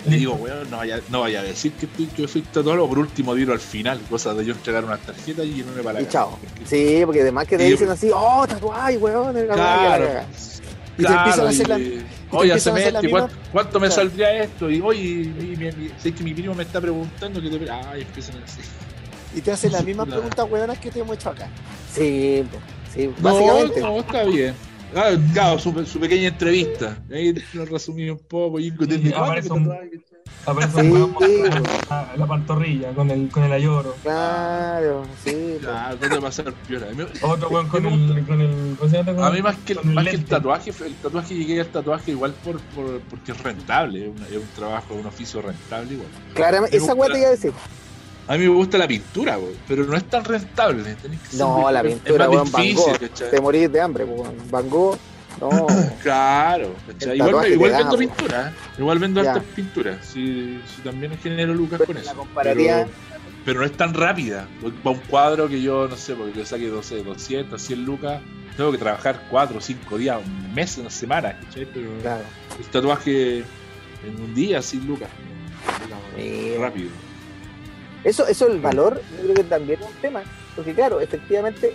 C: Le digo, weón, no vaya, no vaya a decir que, yo soy tatuador por último diro al final, cosa de yo entregar unas tarjetas y irme para la
D: chao. Sí, porque además que te dicen así, oh, tatuaje, weón.
C: Claro.
B: Y te empiezan a hacer la-
C: Oye, ¿y
B: misma-
C: ¿cuánto, me saldría esto? Y oye, sé que mi primo me está preguntando que te. Ay, empiezan así.
B: Y te hacen las mismas preguntas hueonas que te hemos hecho acá.
D: Sí, sí,
C: No,
D: básicamente.
C: no, está bien. Ah, claro, su, su pequeña entrevista. Ahí lo resumí un poco. Y,
A: aparece un- Aparece
D: Sí.
A: un la, la pantorrilla con el, con el ayoro.
D: Claro, sí. po.
C: Claro, pasar piola. A mí-
A: Otro weón con el, con el. ¿cómo se llama?
C: A mí más que,
A: Con el
C: más que el tatuaje, el tatuaje llegué al tatuaje igual por, por, porque es rentable, es un, es un trabajo, un oficio rentable igual.
D: Claramente,
C: Me
D: esa weá te iba a decir.
C: A mí me gusta la pintura, güey, pero no es tan rentable. que
D: No, la pintura,
C: es
D: weón,
C: más
D: Van
C: difícil,
D: Gogh. Te morís de hambre, weón. Van Gogh, no.
C: Claro, igual, igual
D: da,
C: vendo pintura, ¿eh? igual vendo hartas pinturas, si, si también genero lucas
D: Pero
C: con eso.
D: comparativa-
C: Pero, pero no es tan rápida. Para un cuadro que yo, no sé, porque yo saque, no sé, 200, 100 lucas, tengo que trabajar 4 o 5 días, un mes, una semana, ¿cachai? Pero
D: Claro.
C: el tatuaje en un día, sin lucas. Rápido.
D: Eso, eso el valor, yo creo que también es un tema, porque claro, efectivamente,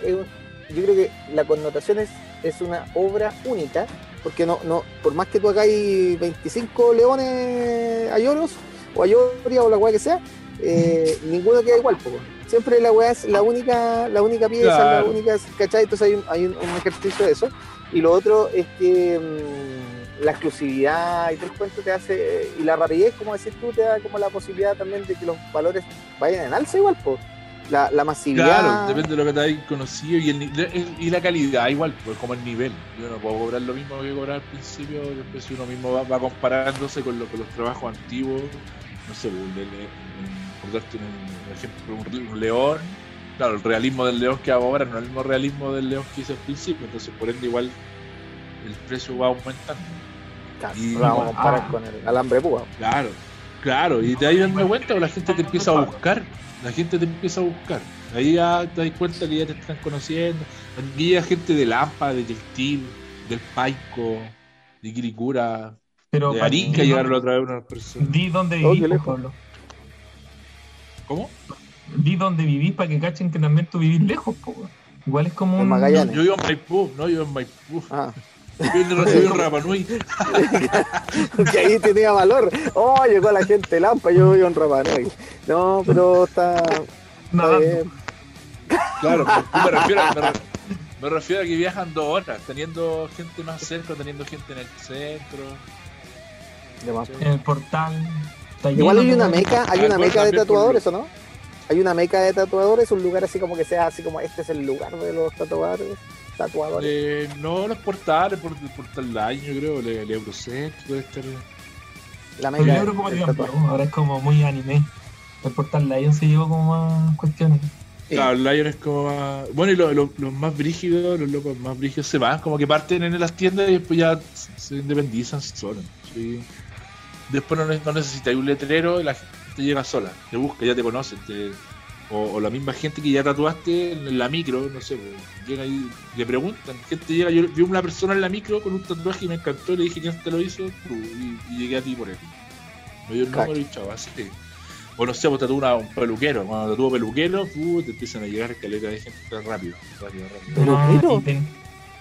D: yo creo que la connotación es, es una obra única, porque no, no, por más que tú hagáis 25 leones ayoros, o ayoria, o la weá que sea, eh, ninguno queda igual, po, weón. siempre la weá es la única, la única pieza,
C: Claro.
D: la única, ¿cachai? Entonces hay un, hay un, un ejercicio de eso. Y lo otro es que mm, la exclusividad y todo el cuento te hace, y la rapidez, como decís tú, te da como la posibilidad también de que los valores vayan en alza igual, pues. La, la masividad.
C: Claro, depende de lo que te hayas conocido y, el, el- y la calidad, igual, pues como el nivel. Yo no puedo cobrar lo mismo que cobrar al principio, después si uno mismo va, comparándose con, lo- con los trabajos antiguos, no sé, por darte un, ejemplo, un león, claro, el realismo del león que hago ahora no es el mismo realismo del león que hice al principio, entonces por ende igual el precio va aumentando.
D: Claro,
C: Y-
D: no lo vamos a comparar
A: ah.
D: con el alambre púa.
C: Claro, claro, y de ahí darme cuenta, la gente te empieza a buscar, la gente te empieza a buscar. Ahí ya te das cuenta que ya te están conociendo. Aquí llega gente de Lampa, de Textil, del Paico, de Quiricura,
A: Pero
C: de Arica llegaron otra vez unas personas.
A: Di dónde
D: Oh,
A: vivís,
D: lejos.
A: Pablo.
C: ¿Cómo?
A: Di dónde vivís para que cachen que también tú vivís lejos, po. Igual es como
D: En
A: un...
D: Magallanes.
C: Yo vivo en Maipú, no, yo vivo en Maipú.
D: Ah,
C: Yo vivo en- yo vivo en Rapa Nui.
D: que ahí tenía valor. Oh, llegó la gente Lampa, yo vivo en Rapa Nui. No, pero está. bien.
C: Claro, me refiero, me, re- me refiero a que viajan dos horas, teniendo gente más cerca, teniendo gente en el centro.
A: En el portal.
D: Igual hay una meca, hay una
C: pues,
D: meca de tatuadores, ¿o no? Hay una meca de tatuadores, un lugar así como que sea así como este es el lugar de los tatuadores. Tatuadores.
C: Eh, no, los portales, por el portal Line, yo creo, el, el Eurocent puede estar.
D: La
A: Pero
D: meca
A: yo creo digan,
D: tatuaje.
A: pero ahora es como muy anime. El portal Lion se llevó como más cuestiones.
B: Sí.
C: Claro, el Lion es como más. Bueno, y lo- lo- los más brígidos, los locos más brígidos se van, como que parten en las tiendas y después ya se independizan solos. ¿sí? Después no, no necesitas un letrero y la gente llega sola, te busca, ya te conocen. te- o, o la misma gente que ya tatuaste en la micro, no sé, pues, llega ahí, le preguntan. Gente llega, yo vi una persona en la micro con un tatuaje y me encantó, le dije quién te lo hizo, y, y llegué a ti por él. Me dio el número y chao, así que. O no sé, pues tatúa un peluquero. Cuando tatúa peluquero, uh, te empiezan a llegar caleta de gente rápido, rápido, rápido.
D: ¿Peluquero?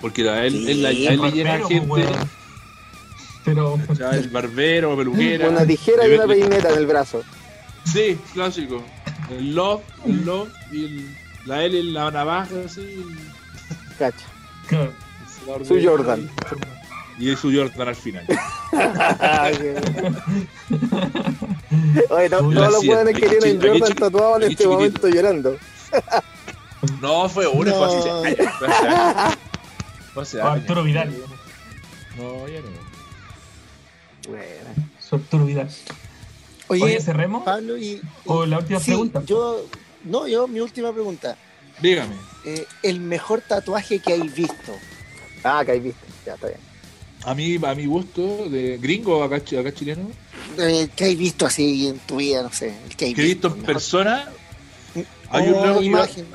C: Porque a él,
B: Sí,
C: él- a él le llega gente,
A: pues, weón. Pero
C: el barbero, peluquera.
D: Una tijera y una peineta en el brazo.
C: Sí, clásico. El love, el love y el, la L en la navaja, así.
D: Cacha. Su Jordan.
C: Y su Jordan al final.
D: Oye,
A: Uy,
D: todos los
C: así,
D: hueones que tienen
C: aquí
D: Jordan tatuados en este momento llorando.
C: No, fue uno, fue
B: No.
C: años. Fue hace.
A: Arturo Vidal.
C: No, ya no.
D: Bueno.
A: Su Arturo Vidal.
B: Oye,
A: Oye, cerremos.
B: Pablo, y, y-
A: O la última
B: sí,
A: pregunta.
B: yo, no, yo, mi última pregunta.
C: Dígame.
B: Eh, el mejor tatuaje que hay visto.
D: Ah, que ahí viste. Ya, está bien.
C: A mí, a mi gusto, de gringo acá, acá chileno,
B: Eh, que hay visto así en tu vida, no sé. Que hay
C: visto en
B: mejor.
C: persona, hay un loco que yo-
B: imagen.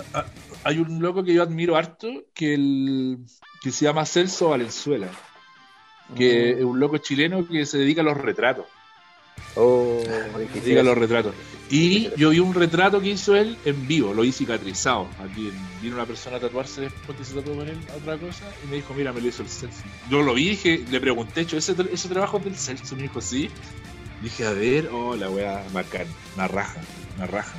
C: hay un loco que yo admiro harto que el que se llama Celso Valenzuela, que es un loco chileno que se dedica a los retratos,
D: Oh,
C: se
D: difícil.
C: dedica a los retratos. Y yo vi un retrato que hizo él en vivo, lo hice cicatrizado. Aquí vino una persona a tatuarse después que se tatuó con él otra cosa y me dijo, mira, me lo hizo el Celso. Yo lo vi, dije, le pregunté, hecho, ¿ese, ese trabajo es del Celso? Me dijo, sí. Dije, a ver, oh, la wea bacán, una raja, una raja.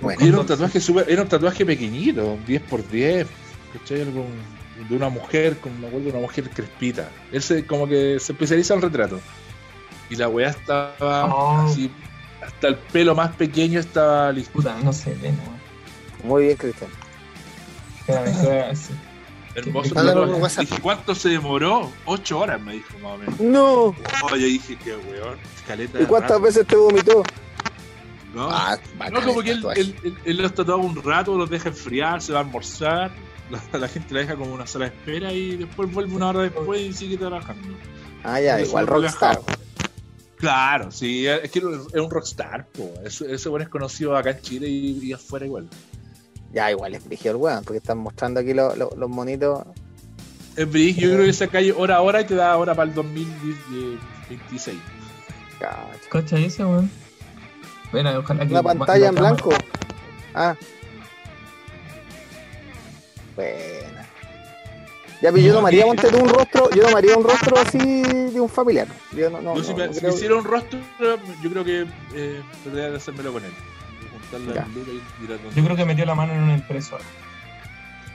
B: Bueno,
C: Y era un tatuaje super, era un tatuaje pequeñito, 10 por 10, ¿cachai? Algo de una mujer, con me acuerdo de una mujer crespita. Él se, como que se especializa en retrato. Y la weá estaba
A: Oh.
C: así, hasta el pelo más pequeño estaba listo.
A: Puta, no sé, ven, weón.
D: Muy bien, Cristian.
C: Hermoso. Dije, ¿cuánto se demoró? 8 horas, me dijo más o menos.
D: No.
C: Oh, yo dije, qué weón, caleta
D: ¿Y cuántas
C: rato.
D: veces te vomitó?
C: No,
B: Ah,
C: no como que él, él, él- él los tatuaba un rato, los deja enfriar, se va a almorzar, la, la gente la deja como una sala de espera y después vuelve una hora después y sigue trabajando.
D: Ah, ya, igual Rockstar.
C: Claro, sí, es que es un rockstar, po. Ese, ese bueno es conocido acá en Chile y, y afuera igual.
D: Ya, igual es brígido el weón, porque están mostrando aquí lo- lo- los monitos.
C: Es brillo, yo creo que esa calle hora a hora y te da hora para el 2026.
D: Cacha.
A: Cacha ese, weón. Bueno, ojalá que
D: Una
A: la
D: pantalla en
A: cámara-
D: blanco. Ah. Buena. Ya, pero yo no me haría ponte tú un rostro, yo no me haría un rostro así de un familiar. Yo no, no,
C: si
D: no,
C: me,
D: no
C: si
D: creo-
C: me hiciera un rostro, yo creo que eh, tendría que hacérmelo con él. La y
A: Yo creo que metió la mano en una impresora.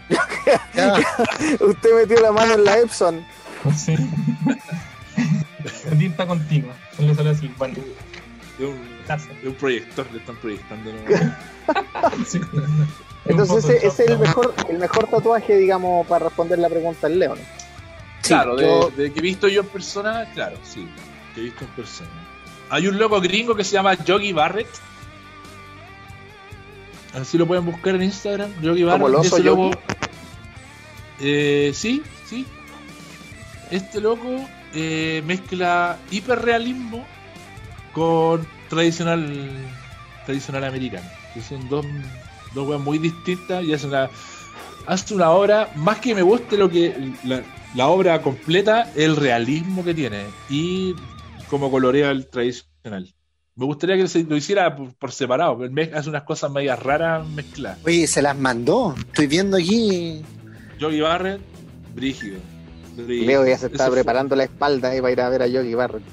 D: Usted metió la mano en la Epson.
A: Sí. Tinta continua. Le sale así, bueno,
C: de un, de un proyector, le están proyectando. ¿no?
A: Sí.
D: Entonces ese, es el mejor, el mejor tatuaje, digamos, para responder la pregunta del León.
C: claro, de,
D: yo-
C: de que he visto yo en persona, claro, sí, que he visto en persona. Hay un loco gringo que se llama Yogi Barrett. Así lo pueden buscar en Instagram. Yogi
D: ¿Como
C: Barra.
D: el oso
C: Ese loco.
D: Yogi?
C: Eh, sí, sí. Este loco eh, mezcla hiperrealismo con tradicional tradicional americano. Que son dos, dos weas muy distintas y hace una, hace una obra, más que me guste lo que la, la obra completa, el realismo que tiene y como colorea el tradicional. Me gustaría que se lo hiciera por, por separado, mez- hace unas cosas medias raras mezcladas.
B: Oye, se las mandó. Estoy viendo aquí.
C: Yogi Barrett, brígido. brígido.
D: Leo ya se está
C: fue-
D: preparando la espalda ahí para ir a ver a Yogi Barrett.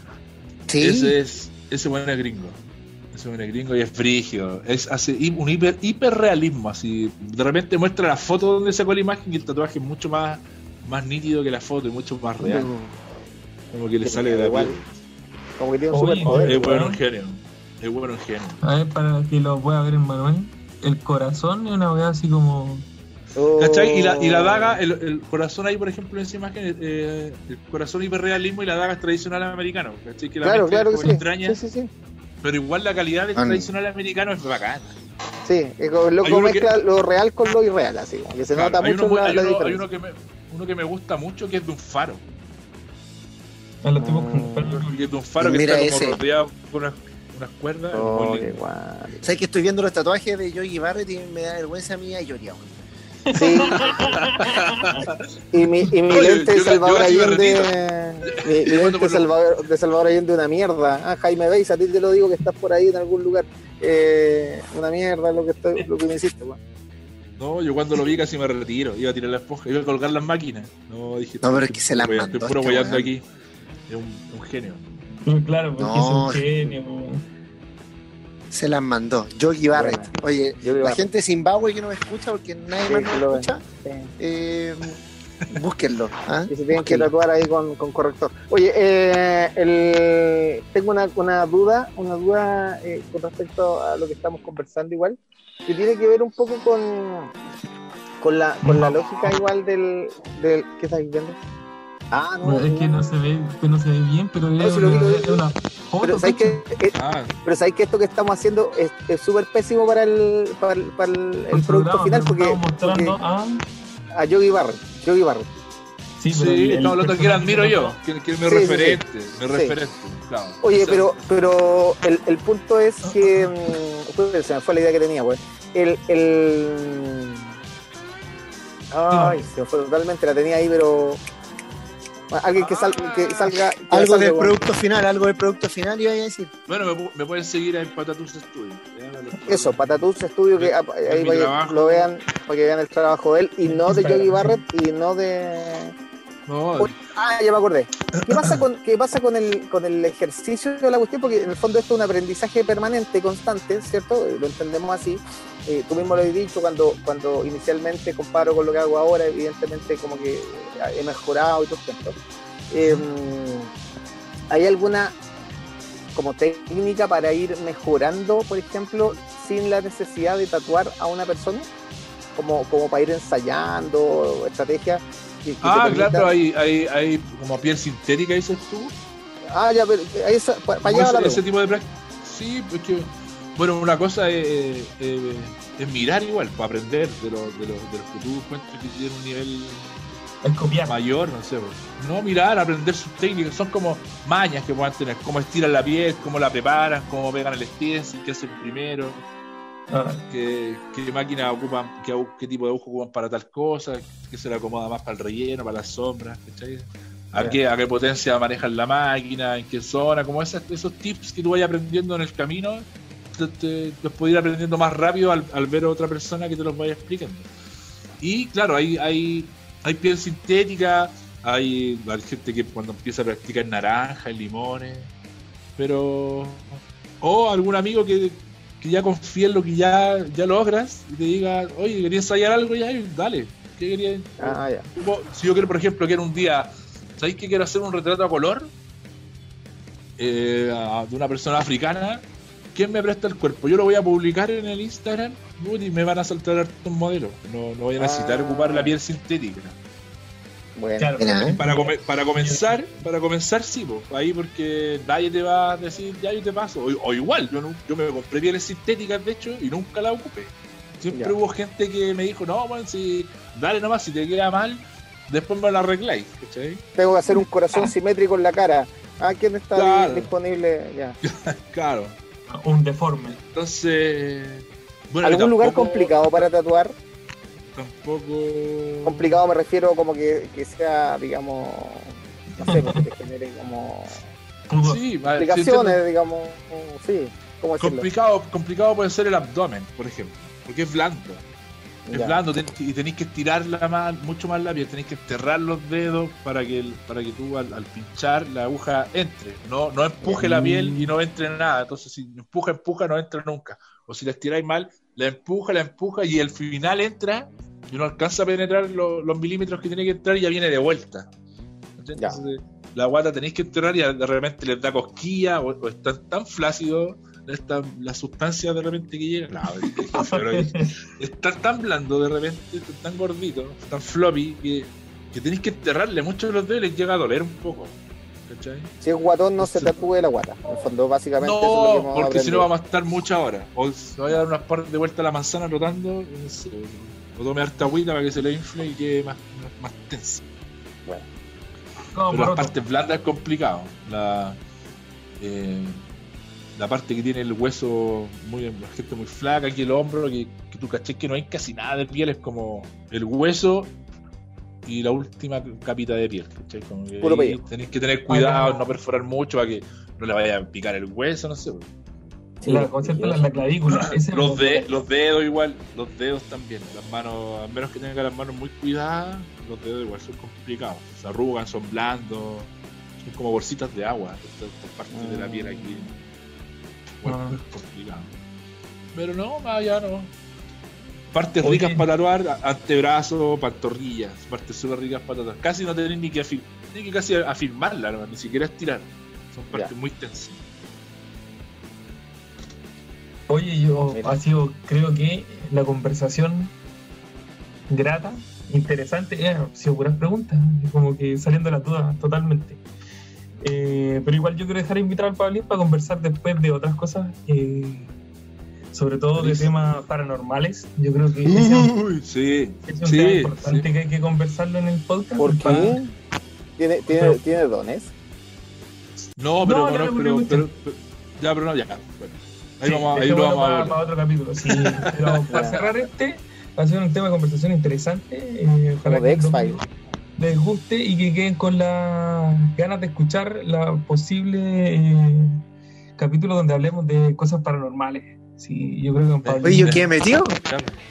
B: Sí.
C: Ese es, ese buen es gringo. Ese es gringo y es frígido. Es, hace un hiper, hiperrealismo, así. De repente muestra la foto donde sacó la imagen y el tatuaje es mucho más, más nítido que la foto y mucho más real. Como que le
D: Sí,
C: sale de la piel.
D: Como que tiene un superpoder.
C: Es
A: bueno.
C: un genio. Es bueno un genio.
A: A ver, para que lo pueda ver en Manuel. El corazón es una weá así como.
D: Oh.
C: ¿Cachai? Y la, y la daga, el, el corazón ahí, por ejemplo, en esa imagen, eh, el corazón hiperrealismo y la daga es tradicional americano. ¿Cachai? Que la
D: Claro, claro que sí.
C: extraña,
D: Sí, sí, sí.
C: Pero igual la calidad del
B: Ah, no.
C: tradicional americano es bacana.
D: Sí, es loco
C: que-
D: mezcla lo real con lo irreal, así. Que se
C: Claro,
D: nota
C: hay
D: mucho
C: uno,
D: la,
C: hay
D: la
C: uno- hay uno que me, uno que me gusta mucho que es de un faro.
A: A los tipos
D: Mm.
A: con
C: Que es de un faro que
B: Mira
C: está como
B: ese.
C: rodeado con unas, unas cuerdas.
D: Oh,
C: muy
D: qué
C: lindo.
D: guay.
B: ¿Sabes que estoy viendo los tatuajes de Yogi Barrett y me da vergüenza a mí a llorar?
D: Sí. y mi, y mi
C: Oye,
D: lente de
C: yo-
D: Salvador
C: yo
D: Allende. Mi, lente de
C: lo-
D: Salvador, de Salvador Allende una mierda. Ah, Jaime Beis, a ti te lo digo que estás por ahí en algún lugar. Eh, una mierda lo que, estoy, lo que me hiciste, weón.
C: No, yo cuando lo vi casi me retiro. Iba a tirar la esponja, iba a colgar las máquinas. No, dije.
B: No, pero es que se las
C: estoy-
B: mandó
C: Estoy puro
B: este
C: guayando
B: weón.
C: aquí. Es un, un genio.
A: Claro, porque
B: No.
A: es un genio.
B: Se las mandó. Yogi Barrett. Oye,
D: Yogi
B: la
D: Barrett.
B: gente de Zimbabue que no me escucha porque nadie
D: Sí,
B: más nos
D: lo
B: escucha,
D: Sí.
B: eh, búsquenlo. ¿ah?
D: Y se tienen que tatuar ahí con, con corrector. Oye, eh, el- tengo una, una duda, una duda eh, con respecto a lo que estamos conversando igual, que tiene que ver un poco con, con la, con la lógica igual del, del ¿qué estás viendo? Ah, no,
A: es que no se ve, que no se ve bien, pero es
D: sí lo vi,
A: una,
D: lo vi,
A: es
D: lo
A: una foto.
D: pero sabes que
A: cacha.
C: Ah,
D: pero sabes que esto que estamos haciendo es súper pésimo para el para el, para el- el producto final porque,
A: estamos mostrando
D: porque
A: a.
D: a Yogi Barrett, Yogi Barrett.
A: Sí,
C: sí,
A: pero el- el
C: hablando de que admiro yo. Que, que es mi
D: Sí, sí, sí.
C: referente. Mi
D: Sí.
C: referente. Claro.
D: Oye,
C: O sea,
D: pero, pero el, el punto es que. pues, se me fue la idea que tenía, güey. El. el ay, se me fue totalmente, la tenía ahí, pero. Alguien que, sal- que salga. que
B: Algo
D: salga,
B: del producto final, algo del producto final iba a decir.
C: Bueno, me, pu- me pueden seguir en Patatus Studio.
D: Eso, Patatus Studio, que ah, ahí
C: trabajo.
D: lo vean, para que vean el trabajo de él, y no de Yogi. Barrett, y no de. Ah, ya me acordé. ¿Qué pasa con, el, con el ejercicio de la cuestión? Porque en el fondo esto es un aprendizaje permanente, constante, ¿cierto? Eh, Lo entendemos así. Eh, tú mismo lo has dicho cuando, cuando inicialmente comparo con lo que hago ahora, evidentemente como que he mejorado y todo esto. Eh, ¿Hay alguna como técnica para ir mejorando, por ejemplo, sin la necesidad de tatuar a una persona? Como, como para ir ensayando estrategias. Que- que te
C: Ah, claro, hay, hay, hay como piel sintética, dices tú.
D: Ah, ya, pero ahí esa- pa- para allá la
C: ese, tipo de práctica. Sí, pues que. Bueno, una cosa es, es- es mirar igual, para aprender de, los de, los de los que tú encuentres que tienen un nivel
A: Es copiar.
C: mayor, no sé. pues. No mirar, aprender sus técnicas, son como mañas que puedan tener, cómo estiran la piel, cómo la preparan, cómo pegan el stencil, qué hacen primero,
A: Ah,
C: qué, qué máquina ocupan, qué, tipo de aguja ocupan para tal cosa, qué se le acomoda más para el relleno, para las sombras, ¿cachai? A qué, a qué potencia manejan la máquina, en qué zona, como esas, esos tips que tú vayas aprendiendo en el camino, te, te- los puedes ir aprendiendo más rápido al, al ver a otra persona que te los vaya explicando. Y claro, hay, hay, hay piel sintética, hay, hay gente que cuando empieza a practicar naranja, limones, pero... O algún amigo que, que ya confía en lo que ya, ya logras y te diga, oye, ¿querías ensayar algo ya? Y Dale. ¿Qué querías?
D: Ah, ya.
C: Si yo quiero, por ejemplo, quiero un día, ¿sabéis que quiero hacer un retrato a color Eh, de una persona africana? ¿Quién me presta el cuerpo? Yo lo voy a publicar en el Instagram y me van a saltar hartos modelos. No, no voy a necesitar
D: Ah.
C: ocupar la piel sintética.
D: Bueno,
A: claro.
B: Mira, ¿eh?
C: Para, come- para comenzar, para comenzar sí, po, ahí porque nadie te va a decir, ya yo te paso. O, o igual, yo, no- yo me compré pieles sintéticas de hecho y nunca la ocupé. Siempre
D: Ya.
C: hubo gente que me dijo, no, bueno, si dale nomás, si te queda mal, después me lo arregláis, ¿cachai?
D: Tengo que hacer un corazón simétrico en la cara. Ah, ¿quién está
C: Claro.
D: disponible? Ya.
C: Claro.
A: Un deforme.
C: Entonces. Bueno,
D: ¿Algún lugar complicado para tatuar?
C: Tampoco.
D: Complicado me refiero como que, que sea, digamos, no sé, porque te genere como.
C: Sí, sí,
D: complicaciones, digamos, sí, ¿cómo
C: complicado, complicado puede ser el abdomen, por ejemplo. Porque es blando. Es
D: Ya.
C: blando ten- y tenéis que estirarla más, mucho más la piel, tenéis que enterrar los dedos para que, el- para que tú al, al pinchar la aguja entre. No, no empuje la piel y no entre nada. Entonces, si empuja, empuja, no entra nunca. O si la estiráis mal, la empuja, la empuja y al final entra y no alcanza a penetrar lo- los milímetros que tiene que entrar y ya viene de vuelta. Entonces, la guata tenéis que enterrar y de repente les da cosquilla o, o están tan flácidos esta, la sustancia de repente que llega. No, es- es- pero es- estar tan blando de repente, tan gordito, tan floppy, que, que tenéis que enterrarle mucho de los dedos y les llega a doler un poco. ¿Cachai?
D: Si es guatón, no se
C: Sí.
D: tatúe la guata. En el fondo, básicamente, eso es lo que
C: No, porque si no vamos a estar muchas horas. O se vaya a dar unas par de vueltas a la manzana rotando, no sé, o tome harta agüita para que se le infle y quede más, más, más tenso.
A: No,
C: Pero las partes blandas es complicado. La, eh, la parte que tiene el hueso, muy, la gente muy flaca, aquí el hombro, que, que tú caché que no hay casi nada de piel, es como el hueso y la última capita de piel. ¿cachai? Como que tenéis que tener cuidado,
A: Ah.
C: no perforar mucho para que no le vaya a picar el hueso, no sé.
D: Sí,
A: la, ¿cómo se llama? la, la clavícula. Ese
C: Los,
A: es-
C: de, los dedos igual, los dedos también. Las manos, a menos que tengan las manos muy cuidadas, los dedos igual son complicados. Se arrugan, son blandos, son como bolsitas de agua. Esta, esta parte de la piel aquí. Bueno,
A: Ah.
C: es complicado. Pero no, más allá no. Partes
A: Oye.
C: ricas para tatuar, a- antebrazo, pantorrillas, partes súper ricas para tatuar. Casi no tenés ni que, afir- ni que casi afirmarla, ni siquiera estirar. Son partes muy tensas.
A: Oye, yo
D: Mira.
A: ha sido, creo que la conversación grata, interesante, eh, han sido puras preguntas, como que saliendo las dudas totalmente. Eh, pero igual yo quiero dejar invitar al Pablín para conversar después de otras cosas, eh, sobre todo de temas paranormales. Yo creo que ese es un,
C: Uy, sí,
A: ese es un
C: sí,
A: tema
C: sí.
A: importante que hay que conversarlo en el podcast.
D: ¿Por
A: para-
D: qué? ¿Tiene, tiene,
A: Pero-
D: ¿Tiene dones?
C: No, pero,
A: No,
C: bueno,
A: no le
C: pero,
A: pregunté.
C: pero- pero- ya, pero no, ya. Bueno, ahí
A: Sí,
C: vamos, ahí lo vamos a
A: para,
C: hablar.
A: para otro capítulo. sí. Pero para cerrar este, va a ser un tema de conversación interesante. eh, ojalá
D: Como de
A: que
D: X-Files.
A: les guste y que queden con las ganas de escuchar la posible eh, capítulo donde hablemos de cosas paranormales. Sí, yo creo que con Pablo.
B: Oye, ¿yo qué metido?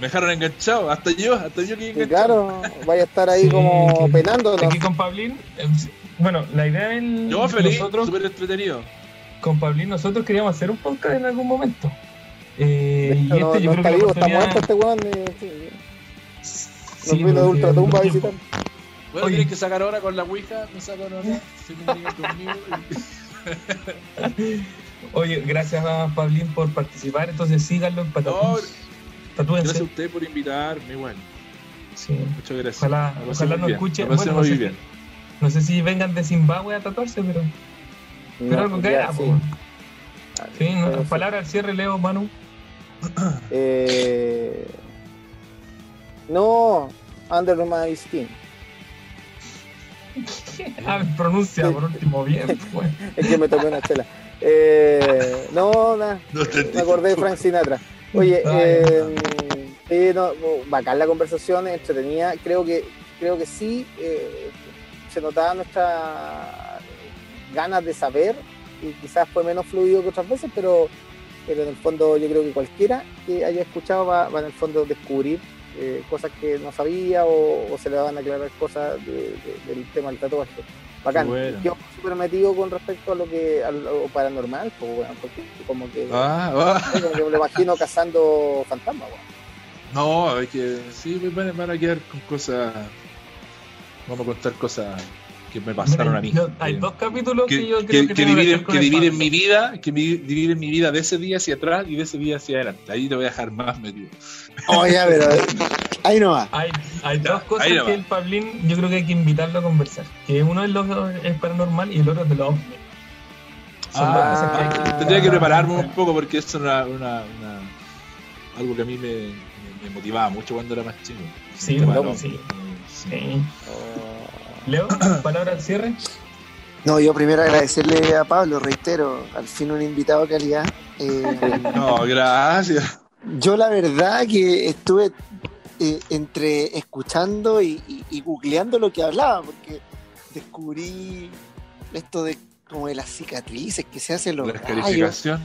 C: Me dejaron enganchado, hasta yo, hasta yo
D: Sí,
C: enganchado.
D: claro, vaya a estar ahí
A: Sí,
D: como
A: que-
D: penándonos.
A: Aquí con Pablín, eh, bueno, la idea es
C: Yo feliz,
A: nosotros
C: súper entretenido.
A: Con Pablín nosotros queríamos hacer un podcast en algún momento. Eh, y
D: no,
A: este yo
D: no
A: creo
D: está
A: que
D: vivo, está
A: oportunidad-
D: muerto este weón. eh, sí.
A: Sí,
D: Nos vino de
A: porque
D: ultratumba a visitar.
C: Bueno, tienes que sacar ahora con la Ouija, me sacan ahora, se comunican conmigo.
A: Oye, gracias a Pablín por participar, entonces síganlo en
C: No.
A: Tatúense.
C: gracias a usted por invitarme, bueno,
A: Sí.
C: muchas gracias.
A: Ojalá- ojalá
C: muy
A: nos
C: bien,
A: escuche.
C: la pasé
A: Bueno, no sé. No sé si vengan de Zimbabue a tatuarse, pero, pero
D: No,
A: algo
D: ya,
A: caerá.
D: sí.
A: Sí, no, palabra al cierre, Leo, Manu.
D: Eh, no, under my skin.
A: Ah, pronuncia por último bien. pues.
D: Es que me tomé una chela. Eh, no, nada.
C: No
D: Me acordé de Frank Sinatra. Oye,
A: Ay,
D: eh, sí, no, bacán la conversación, entretenida. Creo que, creo que sí eh, se notaba nuestra ganas de saber y quizás fue menos fluido que otras veces, pero, pero en el fondo yo creo que cualquiera que haya escuchado va, va en el fondo a descubrir eh, cosas que no sabía o, o se le van a aclarar cosas de- de- del tema del tatuaje. Bacán.
C: Bueno.
D: Yo súper metido con respecto a lo que a lo paranormal, pues, bueno, porque como que
C: Ah, ah.
D: como que me lo imagino cazando fantasmas, weón.
C: No, hay que. Sí, me van, van a quedar con cosas. Vamos a contar cosas que me pasaron a mí.
A: Yo- hay
C: Que-
A: dos capítulos que,
C: que,
A: yo creo
C: que-
A: que,
C: dividen, que dividen mi vida, que dividen mi vida de ese día hacia atrás y de ese día hacia adelante. Ahí te voy a dejar más metido.
B: Oye, pero ahí no va.
A: Hay, hay
C: Ya,
A: dos cosas
C: ahí
A: que
C: nomás.
A: el Pablín yo creo que hay que invitarlo a conversar. Que uno es, lo, es paranormal y el otro es de los dos
C: Ah,
A: cosas que hay que-
C: tendría que prepararme un poco porque eso es una, una- una- algo que a mí me, me- me motivaba mucho cuando era más chico.
A: Sí, sí.
C: sí.
A: Sí.
D: Oh.
A: Leo, palabra al cierre.
B: No, yo primero agradecerle a Pablo, reitero, al fin un invitado de calidad. Eh,
C: No, gracias.
B: yo la verdad que estuve eh, entre escuchando y, y- y googleando lo que hablaba, porque descubrí esto de como de las cicatrices que se hacen los
C: La.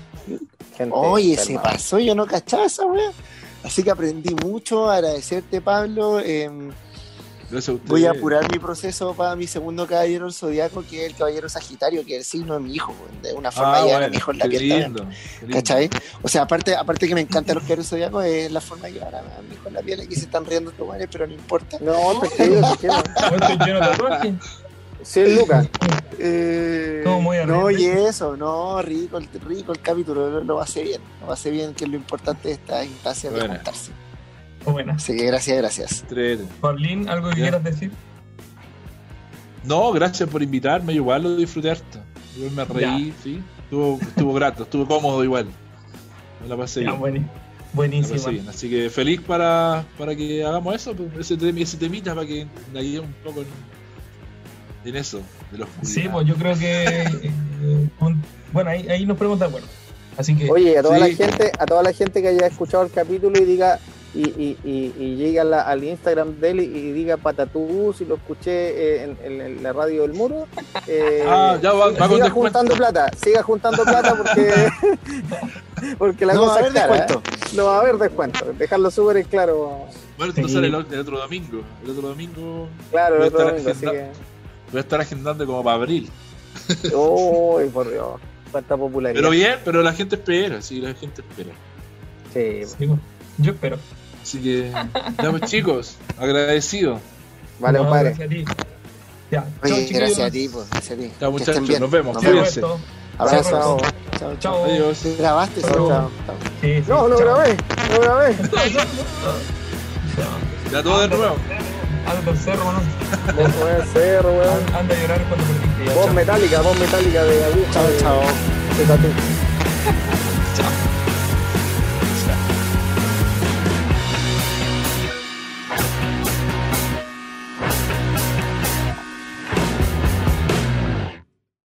D: Gente
B: Oye, se pasó, yo no cachaba esa wea. Así que aprendí mucho, agradecerte Pablo. eh,
C: Gracias a ustedes.
B: voy a apurar mi proceso para mi segundo caballero zodiaco, que es el caballero sagitario, que es el signo de mi hijo, de una forma
C: Ah,
B: de llevar a
C: bueno,
B: mi hijo en la piel
C: lindo, lindo.
B: ¿Cachai? O sea, aparte, aparte que me encantan los caballeros zodiacos, es la forma de llevar a, mi hijo en la piel. Aquí se están riendo estos pero no importa.
D: No, te quiero, te.
A: Bueno, de tatuajes.
D: Sí, es Lucas.
B: Eh,
A: Todo muy
B: no, y eso, no, rico, el, rico el capítulo, lo, lo hace bien, lo hace bien, que es lo importante de estas instancias de
C: Buena.
B: juntarse.
A: Buena.
B: Así que gracias, gracias.
A: Paulín, ¿algo que
C: Ya.
A: quieras decir?
C: No, gracias por invitarme, igual lo disfruté harto. Yo me reí, sí. Estuvo, estuvo grato, estuvo cómodo igual. Me la pasé
A: Ya,
C: bien.
A: bueni-
C: me la pasé
A: buenísimo.
C: bien. Así que feliz para, para que hagamos eso, pues, ese, tem- ese temita para que la guiemos un poco en, en eso, de los
A: Sí, pues yo creo que. eh, un- bueno, ahí, ahí nos ponemos de acuerdo. Así que.
D: Oye, a toda
C: Sí.
D: la gente, a toda la gente que haya escuchado el capítulo y diga y, y, y, y llegue a la- al Instagram de él y, y diga patatú si lo escuché eh, en, en- en la radio del muro. eh,
C: Ah, ya va, va
D: siga juntando plata, siga juntando plata porque porque la
B: no va
D: cosa
B: a haber
D: es cara,
B: descuento.
D: ¿eh? No va a haber descuento, dejarlo súper en claro.
C: Bueno, esto
A: Sí.
C: sale el, el otro domingo. El otro domingo
D: Claro,
C: Voy a
D: el otro
C: estar
D: domingo, así
C: agendando.
D: que.
C: voy a estar agendando como para abril.
D: Uy, por Dios, cuánta popularidad.
C: Pero bien, pero la gente espera, sí, la gente espera.
D: Sí,
A: sí, yo espero.
C: Así que, ya pues chicos, agradecido.
D: vale,
A: No,
D: compadre.
A: Gracias a ti. Ya,
B: Oye, gracias a ti, pues, gracias a ti.
C: Ya muchachos, nos vemos. Cuídense.
B: Abrazo.
D: Chao.
B: Chao, chao.
A: Chao.
C: Adiós.
B: ¿Grabaste?
A: Chao.
B: Chao.
A: Sí, sí,
D: No, no
A: chao.
D: grabé, no grabé.
C: Ya todo de nuevo.
A: Anda al cerro, ¿no?
D: Vos el cerro, weón.
A: Anda a llorar cuando perdiste.
D: Voz metálica, voz metálica de aguja.
B: Chao, chao.
A: Chao.